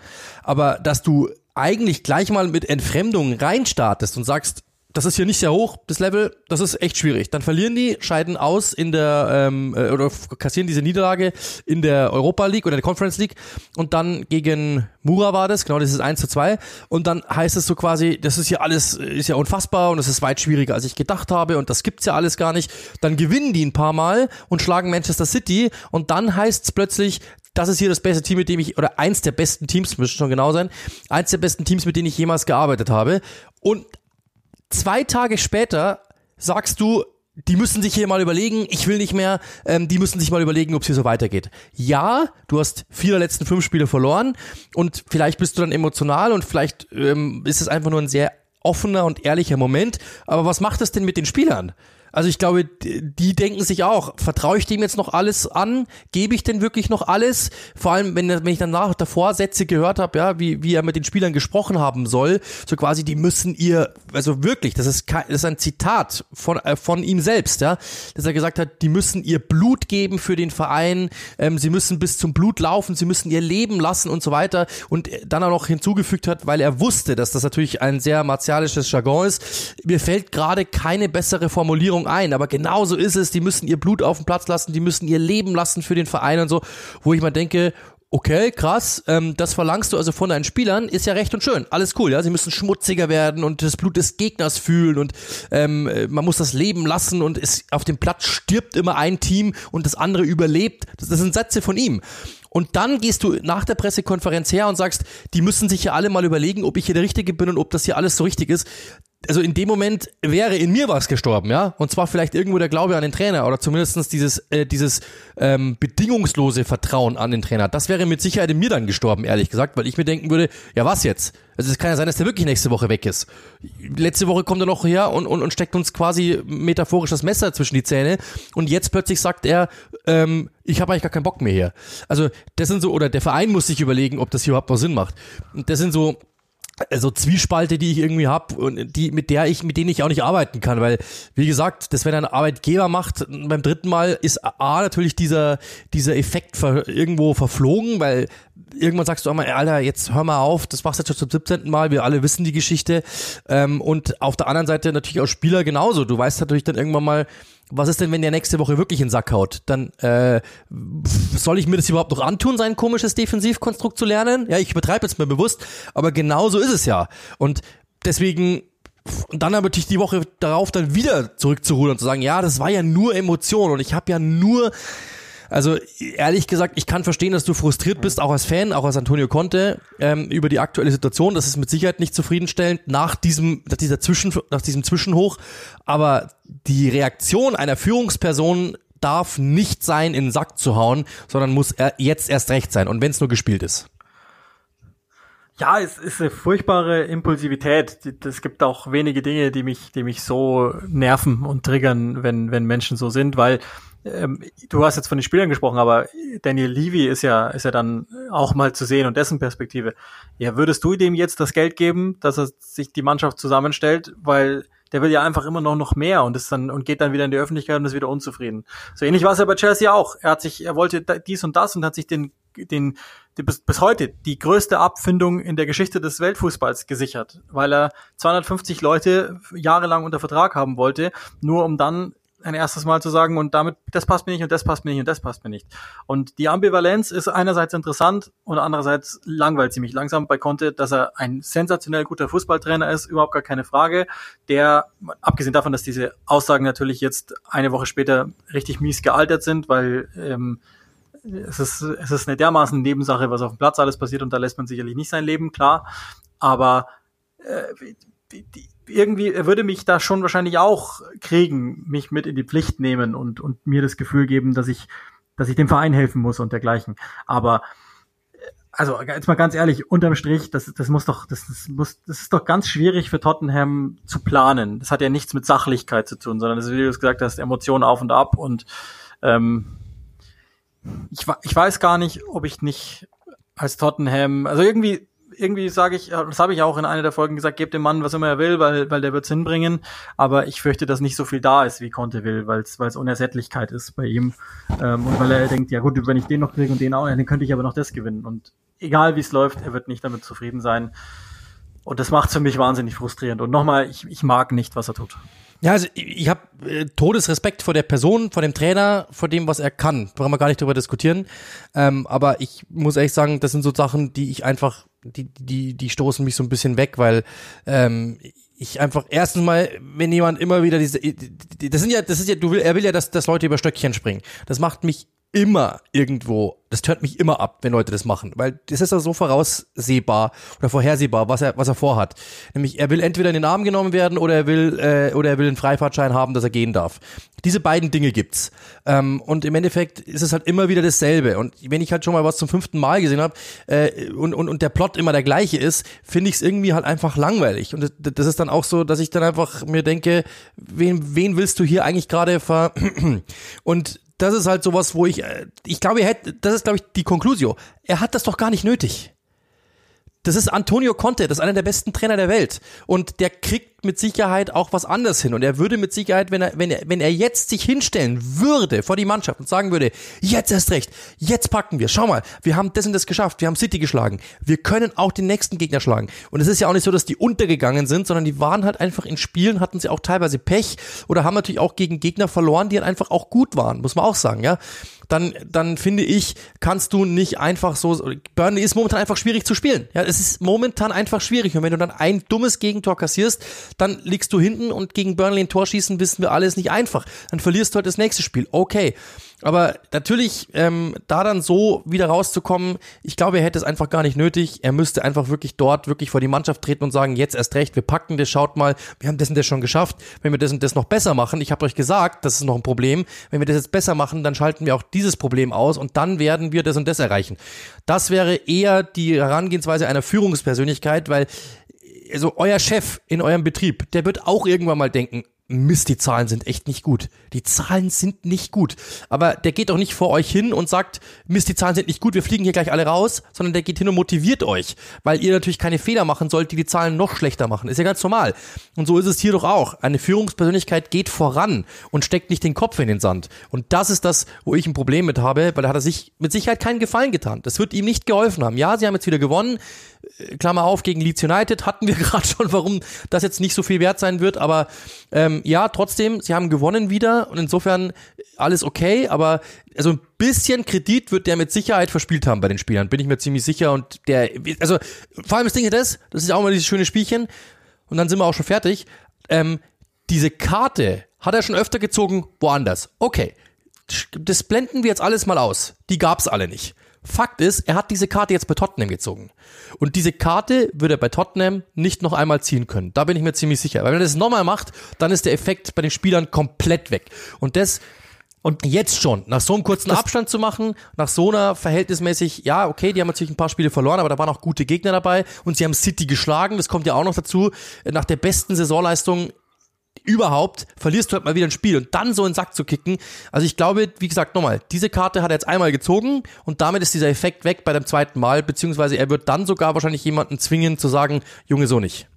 Aber dass du eigentlich gleich mal mit Entfremdung reinstartest und sagst, das ist hier nicht sehr hoch, das Level, das ist echt schwierig. Dann verlieren die, scheiden aus in der, ähm, äh, oder kassieren diese Niederlage in der Europa League oder der Conference League und dann gegen Mura war das, genau, das ist 1 zu 2 und dann heißt es so quasi, das ist ja alles, ist ja unfassbar und es ist weit schwieriger, als ich gedacht habe und das gibt's ja alles gar nicht. Dann gewinnen die ein paar Mal und schlagen Manchester City und dann heißt's plötzlich, das ist hier das beste Team, mit dem ich, oder eins der besten Teams, müsste schon genau sein, eins der besten Teams, mit denen ich jemals gearbeitet habe. Und zwei Tage später sagst du, die müssen sich hier mal überlegen, ich will nicht mehr, ähm, die müssen sich mal überlegen, ob es hier so weitergeht. Ja, du hast vier der letzten fünf Spiele verloren und vielleicht bist du dann emotional und vielleicht ähm, ist es einfach nur ein sehr offener und ehrlicher Moment. Aber was macht das denn mit den Spielern? Also ich glaube, die denken sich auch, vertraue ich dem jetzt noch alles an? Gebe ich denn wirklich noch alles? Vor allem, wenn, wenn ich danach davor Sätze gehört habe, ja, wie, wie er mit den Spielern gesprochen haben soll, so quasi, die müssen ihr, also wirklich, das ist, das ist ein Zitat von, äh, von ihm selbst, ja, dass er gesagt hat, die müssen ihr Blut geben für den Verein, ähm, sie müssen bis zum Blut laufen, sie müssen ihr Leben lassen und so weiter und dann auch noch hinzugefügt hat, weil er wusste, dass das natürlich ein sehr martialisches Jargon ist. Mir fällt gerade keine bessere Formulierung Meinung ein, aber genauso ist es. Die müssen ihr Blut auf den Platz lassen, die müssen ihr Leben lassen für den Verein und so, wo ich mal denke, okay, krass, ähm, das verlangst du also von deinen Spielern, ist ja recht und schön, alles cool, ja, sie müssen schmutziger werden und das Blut des Gegners fühlen und ähm, man muss das Leben lassen und es, auf dem Platz stirbt immer ein Team und das andere überlebt, das, das sind Sätze von ihm. Und dann gehst du nach der Pressekonferenz her und sagst, die müssen sich ja alle mal überlegen, ob ich hier der Richtige bin und ob das hier alles so richtig ist also in dem Moment wäre in mir was gestorben, ja. Und zwar vielleicht irgendwo der Glaube an den Trainer oder zumindestens dieses, äh, dieses ähm, bedingungslose Vertrauen an den Trainer. Das wäre mit Sicherheit in mir dann gestorben, ehrlich gesagt, weil ich mir denken würde, ja was jetzt? Also es kann ja sein, dass der wirklich nächste Woche weg ist. Letzte Woche kommt er noch her und, und, und steckt uns quasi metaphorisch das Messer zwischen die Zähne. Und jetzt plötzlich sagt er, ähm, ich habe eigentlich gar keinen Bock mehr hier. Also das sind so, oder der Verein muss sich überlegen, ob das hier überhaupt noch Sinn macht. Und das sind so also Zwiespalte, die ich irgendwie habe und die mit der ich mit denen ich auch nicht arbeiten kann, weil wie gesagt, das wenn ein Arbeitgeber macht beim dritten Mal ist a natürlich dieser dieser Effekt ver, irgendwo verflogen, weil irgendwann sagst du auch mal, Alter, jetzt hör mal auf, das machst du jetzt schon zum 17. Mal, wir alle wissen die Geschichte ähm, und auf der anderen Seite natürlich auch Spieler genauso. Du weißt natürlich dann irgendwann mal was ist denn, wenn der nächste Woche wirklich in den Sack haut? Dann äh, soll ich mir das überhaupt noch antun, sein komisches Defensivkonstrukt zu lernen? Ja, ich übertreibe jetzt mal bewusst, aber genau so ist es ja. Und deswegen und dann aber natürlich die Woche darauf dann wieder zurückzurudern und zu sagen, ja, das war ja nur Emotion und ich habe ja nur also ehrlich gesagt, ich kann verstehen, dass du frustriert bist, auch als Fan, auch als Antonio Conte, ähm, über die aktuelle Situation. Das ist mit Sicherheit nicht zufriedenstellend nach diesem, nach dieser Zwischen, nach diesem Zwischenhoch. Aber die Reaktion einer Führungsperson darf nicht sein, in den Sack zu hauen, sondern muss er jetzt erst recht sein. Und wenn es nur gespielt ist. Ja, es ist eine furchtbare Impulsivität. Es gibt auch wenige Dinge, die mich, die mich so nerven und triggern, wenn, wenn Menschen so sind, weil ähm, du hast jetzt von den Spielern gesprochen, aber Daniel Levy ist ja, ist ja dann auch mal zu sehen und dessen Perspektive. Ja, würdest du dem jetzt das Geld geben, dass er sich die Mannschaft zusammenstellt, weil der will ja einfach immer noch noch mehr und ist dann und geht dann wieder in die Öffentlichkeit und ist wieder unzufrieden. So ähnlich war es ja bei Chelsea auch. Er hat sich, er wollte dies und das und hat sich den den, die, bis, bis heute die größte Abfindung in der Geschichte des Weltfußballs gesichert, weil er 250 Leute jahrelang unter Vertrag haben wollte, nur um dann ein erstes Mal zu sagen, und damit, das passt mir nicht und das passt mir nicht und das passt mir nicht. Und die Ambivalenz ist einerseits interessant und andererseits langweilt sie mich langsam bei Conte, dass er ein sensationell guter Fußballtrainer ist, überhaupt gar keine Frage, der, abgesehen davon, dass diese Aussagen natürlich jetzt eine Woche später richtig mies gealtert sind, weil ähm, es ist, es ist eine dermaßen Nebensache, was auf dem Platz alles passiert und da lässt man sicherlich nicht sein Leben, klar. Aber äh, irgendwie, er würde mich da schon wahrscheinlich auch kriegen, mich mit in die Pflicht nehmen und, und mir das Gefühl geben, dass ich, dass ich dem Verein helfen muss und dergleichen. Aber also jetzt mal ganz ehrlich, unterm Strich, das, das muss doch, das, das muss, das ist doch ganz schwierig für Tottenham zu planen. Das hat ja nichts mit Sachlichkeit zu tun, sondern das wie du es gesagt hast, Emotionen auf und ab und ähm, ich, ich weiß gar nicht, ob ich nicht als Tottenham, also irgendwie irgendwie sage ich, das habe ich auch in einer der Folgen gesagt, gebt dem Mann, was immer er will, weil, weil der wird's hinbringen. Aber ich fürchte, dass nicht so viel da ist, wie Conte will, weil es Unersättlichkeit ist bei ihm. Ähm, und weil er denkt, ja gut, wenn ich den noch kriege und den auch, dann könnte ich aber noch das gewinnen. Und egal wie es läuft, er wird nicht damit zufrieden sein. Und das macht's für mich wahnsinnig frustrierend. Und nochmal, ich, ich mag nicht, was er tut. Ja, also ich, habe äh, Todesrespekt vor der Person, vor dem Trainer, vor dem, was er kann. Brauchen wir gar nicht drüber diskutieren. Ähm, aber ich muss ehrlich sagen, das sind so Sachen, die ich einfach die, die, die stoßen mich so ein bisschen weg, weil ähm, ich einfach erstens mal, wenn jemand immer wieder diese, das sind ja, das ist ja, du will, er will ja, dass, dass Leute über Stöckchen springen. Das macht mich immer irgendwo, das hört mich immer ab, wenn Leute das machen, weil das ist ja so voraussehbar oder vorhersehbar, was er, was er vorhat. Nämlich, er will entweder in den Arm genommen werden oder er will, äh, oder er will einen Freifahrtschein haben, dass er gehen darf. Diese beiden Dinge gibt's. Ähm, und im Endeffekt ist es halt immer wieder dasselbe. Und wenn ich halt schon mal was zum fünften Mal gesehen habe äh, und, und, und der Plot immer der gleiche ist, finde ich es irgendwie halt einfach langweilig. Und das, das ist dann auch so, dass ich dann einfach mir denke, wen, wen willst du hier eigentlich gerade ver... und das ist halt sowas, wo ich, äh, ich glaube, er hätte, das ist, glaube ich, die Conclusio. Er hat das doch gar nicht nötig. Das ist Antonio Conte, das ist einer der besten Trainer der Welt. Und der kriegt mit Sicherheit auch was anderes hin. Und er würde mit Sicherheit, wenn er, wenn er, wenn er jetzt sich hinstellen würde vor die Mannschaft und sagen würde, jetzt erst recht, jetzt packen wir, schau mal, wir haben das und das geschafft, wir haben City geschlagen, wir können auch den nächsten Gegner schlagen. Und es ist ja auch nicht so, dass die untergegangen sind, sondern die waren halt einfach in Spielen, hatten sie auch teilweise Pech oder haben natürlich auch gegen Gegner verloren, die halt einfach auch gut waren, muss man auch sagen, ja dann, dann finde ich, kannst du nicht einfach so, Burnley ist momentan einfach schwierig zu spielen. Ja, es ist momentan einfach schwierig. Und wenn du dann ein dummes Gegentor kassierst, dann liegst du hinten und gegen Burnley ein Tor schießen, wissen wir alles nicht einfach. Dann verlierst du halt das nächste Spiel. Okay. Aber natürlich, ähm, da dann so wieder rauszukommen, ich glaube, er hätte es einfach gar nicht nötig. Er müsste einfach wirklich dort wirklich vor die Mannschaft treten und sagen, jetzt erst recht, wir packen das, schaut mal, wir haben das und das schon geschafft. Wenn wir das und das noch besser machen, ich habe euch gesagt, das ist noch ein Problem. Wenn wir das jetzt besser machen, dann schalten wir auch dieses Problem aus und dann werden wir das und das erreichen. Das wäre eher die Herangehensweise einer Führungspersönlichkeit, weil also euer Chef in eurem Betrieb, der wird auch irgendwann mal denken, Mist, die Zahlen sind echt nicht gut. Die Zahlen sind nicht gut. Aber der geht doch nicht vor euch hin und sagt, Mist, die Zahlen sind nicht gut, wir fliegen hier gleich alle raus, sondern der geht hin und motiviert euch, weil ihr natürlich keine Fehler machen sollt, die die Zahlen noch schlechter machen. Ist ja ganz normal. Und so ist es hier doch auch. Eine Führungspersönlichkeit geht voran und steckt nicht den Kopf in den Sand. Und das ist das, wo ich ein Problem mit habe, weil da hat er sich mit Sicherheit keinen Gefallen getan. Das wird ihm nicht geholfen haben. Ja, sie haben jetzt wieder gewonnen. Klammer auf, gegen Leeds United hatten wir gerade schon, warum das jetzt nicht so viel wert sein wird, aber ähm, ja, trotzdem, sie haben gewonnen wieder und insofern alles okay, aber also ein bisschen Kredit wird der mit Sicherheit verspielt haben bei den Spielern, bin ich mir ziemlich sicher. Und der, also vor allem das Ding ist das, das ist auch mal dieses schöne Spielchen. Und dann sind wir auch schon fertig, ähm, diese Karte hat er schon öfter gezogen woanders, okay, das blenden wir jetzt alles mal aus, die gab's alle nicht. Fakt ist, er hat diese Karte jetzt bei Tottenham gezogen. Und diese Karte würde er bei Tottenham nicht noch einmal ziehen können. Da bin ich mir ziemlich sicher. Weil wenn er das nochmal macht, dann ist der Effekt bei den Spielern komplett weg. Und das, und jetzt schon, nach so einem kurzen das Abstand zu machen, nach so einer verhältnismäßig, ja, okay, die haben natürlich ein paar Spiele verloren, aber da waren auch gute Gegner dabei und sie haben City geschlagen, das kommt ja auch noch dazu, nach der besten Saisonleistung überhaupt, verlierst du halt mal wieder ein Spiel und dann so in den Sack zu kicken. Also ich glaube, wie gesagt, nochmal, diese Karte hat er jetzt einmal gezogen und damit ist dieser Effekt weg bei dem zweiten Mal, beziehungsweise er wird dann sogar wahrscheinlich jemanden zwingen zu sagen, Junge, so nicht.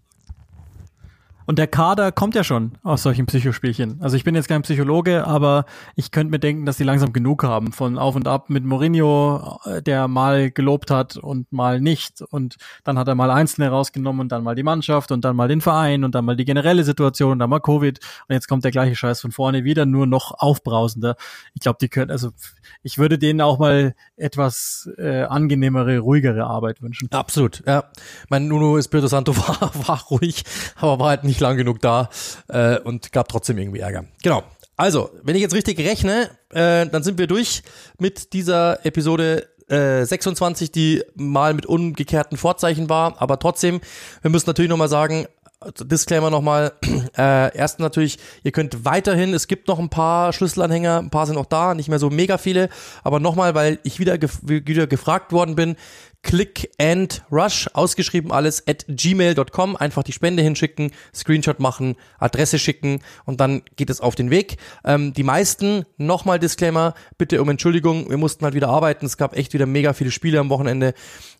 Und der Kader kommt ja schon aus solchen Psychospielchen. Also ich bin jetzt kein Psychologe, aber ich könnte mir denken, dass die langsam genug haben von Auf und Ab mit Mourinho, äh, der mal gelobt hat und mal nicht. Und dann hat er mal Einzelne rausgenommen und dann mal die Mannschaft und dann mal den Verein und dann mal die generelle Situation und dann mal Covid. Und jetzt kommt der gleiche Scheiß von vorne wieder, nur noch aufbrausender. Ich glaube, die können, also ich würde denen auch mal etwas äh, angenehmere, ruhigere Arbeit wünschen. Absolut, ja. Mein Nuno Espirito Santo war, war ruhig, aber war halt nicht lang genug da äh, und gab trotzdem irgendwie Ärger. Genau. Also, wenn ich jetzt richtig rechne, äh, dann sind wir durch mit dieser Episode äh, 26, die mal mit umgekehrten Vorzeichen war, aber trotzdem, wir müssen natürlich nochmal sagen, also Disclaimer nochmal. Äh, erstens natürlich, ihr könnt weiterhin, es gibt noch ein paar Schlüsselanhänger, ein paar sind auch da, nicht mehr so mega viele, aber nochmal, weil ich wieder, gef wieder gefragt worden bin, Click and Rush, ausgeschrieben alles, at gmail.com. Einfach die Spende hinschicken, Screenshot machen, Adresse schicken und dann geht es auf den Weg. Ähm, die meisten, nochmal Disclaimer, bitte um Entschuldigung, wir mussten halt wieder arbeiten. Es gab echt wieder mega viele Spiele am Wochenende.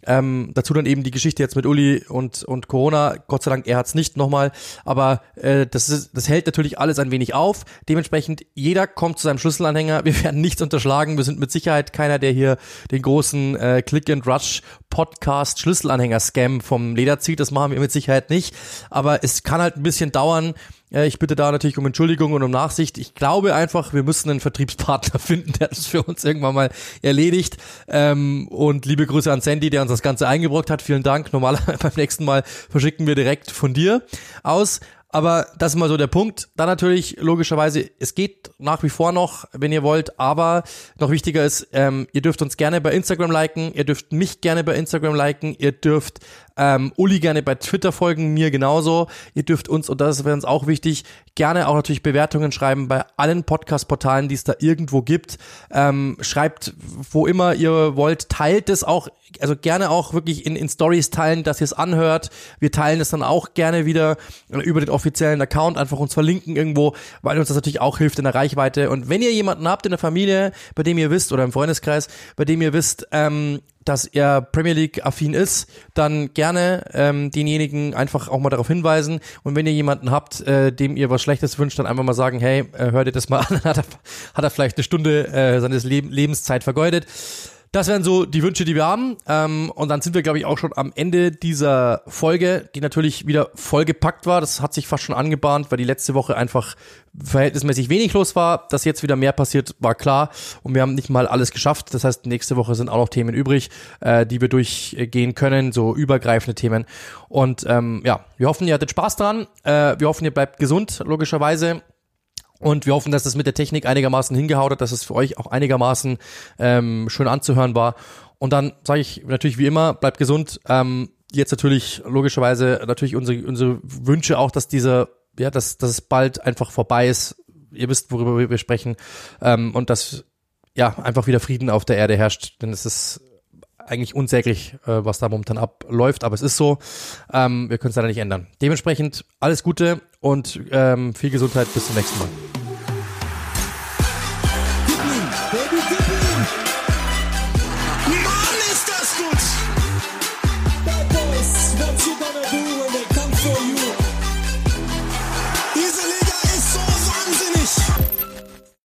Ähm, dazu dann eben die Geschichte jetzt mit Uli und, und Corona. Gott sei Dank, er hat's nicht nochmal. Aber äh, das, ist, das hält natürlich alles ein wenig auf. Dementsprechend, jeder kommt zu seinem Schlüsselanhänger. Wir werden nichts unterschlagen. Wir sind mit Sicherheit keiner, der hier den großen äh, Click and Rush Podcast Schlüsselanhänger Scam vom Leder zieht. Das machen wir mit Sicherheit nicht. Aber es kann halt ein bisschen dauern. Ich bitte da natürlich um Entschuldigung und um Nachsicht. Ich glaube einfach, wir müssen einen Vertriebspartner finden, der das für uns irgendwann mal erledigt. Ähm, und liebe Grüße an Sandy, der uns das Ganze eingebrockt hat. Vielen Dank. Normal beim nächsten Mal verschicken wir direkt von dir aus. Aber das ist mal so der Punkt. Dann natürlich, logischerweise, es geht nach wie vor noch, wenn ihr wollt, aber noch wichtiger ist, ähm, ihr dürft uns gerne bei Instagram liken, ihr dürft mich gerne bei Instagram liken, ihr dürft ähm, Uli gerne bei Twitter folgen, mir genauso. Ihr dürft uns, und das wäre uns auch wichtig, gerne auch natürlich Bewertungen schreiben bei allen Podcast-Portalen, die es da irgendwo gibt. Ähm, schreibt, wo immer ihr wollt, teilt es auch, also gerne auch wirklich in, in Stories teilen, dass ihr es anhört. Wir teilen es dann auch gerne wieder über den offiziellen Account, einfach uns verlinken irgendwo, weil uns das natürlich auch hilft in der Reichweite. Und wenn ihr jemanden habt in der Familie, bei dem ihr wisst, oder im Freundeskreis, bei dem ihr wisst, ähm, dass er Premier League affin ist, dann gerne ähm, denjenigen einfach auch mal darauf hinweisen. Und wenn ihr jemanden habt, äh, dem ihr was Schlechtes wünscht, dann einfach mal sagen, hey, äh, hört ihr das mal an, hat er, hat er vielleicht eine Stunde äh, seines Leb Lebenszeit vergeudet. Das wären so die Wünsche, die wir haben. Ähm, und dann sind wir, glaube ich, auch schon am Ende dieser Folge, die natürlich wieder vollgepackt war. Das hat sich fast schon angebahnt, weil die letzte Woche einfach verhältnismäßig wenig los war. Dass jetzt wieder mehr passiert, war klar. Und wir haben nicht mal alles geschafft. Das heißt, nächste Woche sind auch noch Themen übrig, äh, die wir durchgehen können, so übergreifende Themen. Und ähm, ja, wir hoffen, ihr hattet Spaß dran. Äh, wir hoffen, ihr bleibt gesund, logischerweise. Und wir hoffen, dass es mit der Technik einigermaßen hingehaut hat, dass es für euch auch einigermaßen ähm, schön anzuhören war. Und dann sage ich natürlich wie immer, bleibt gesund. Ähm, jetzt natürlich logischerweise natürlich unsere, unsere Wünsche auch, dass dieser, ja, dass, dass es bald einfach vorbei ist. Ihr wisst, worüber wir sprechen. Ähm, und dass ja einfach wieder Frieden auf der Erde herrscht. Denn es ist eigentlich unsäglich, äh, was da momentan abläuft, aber es ist so. Ähm, wir können es leider nicht ändern. Dementsprechend alles Gute und ähm, viel Gesundheit. Bis zum nächsten Mal.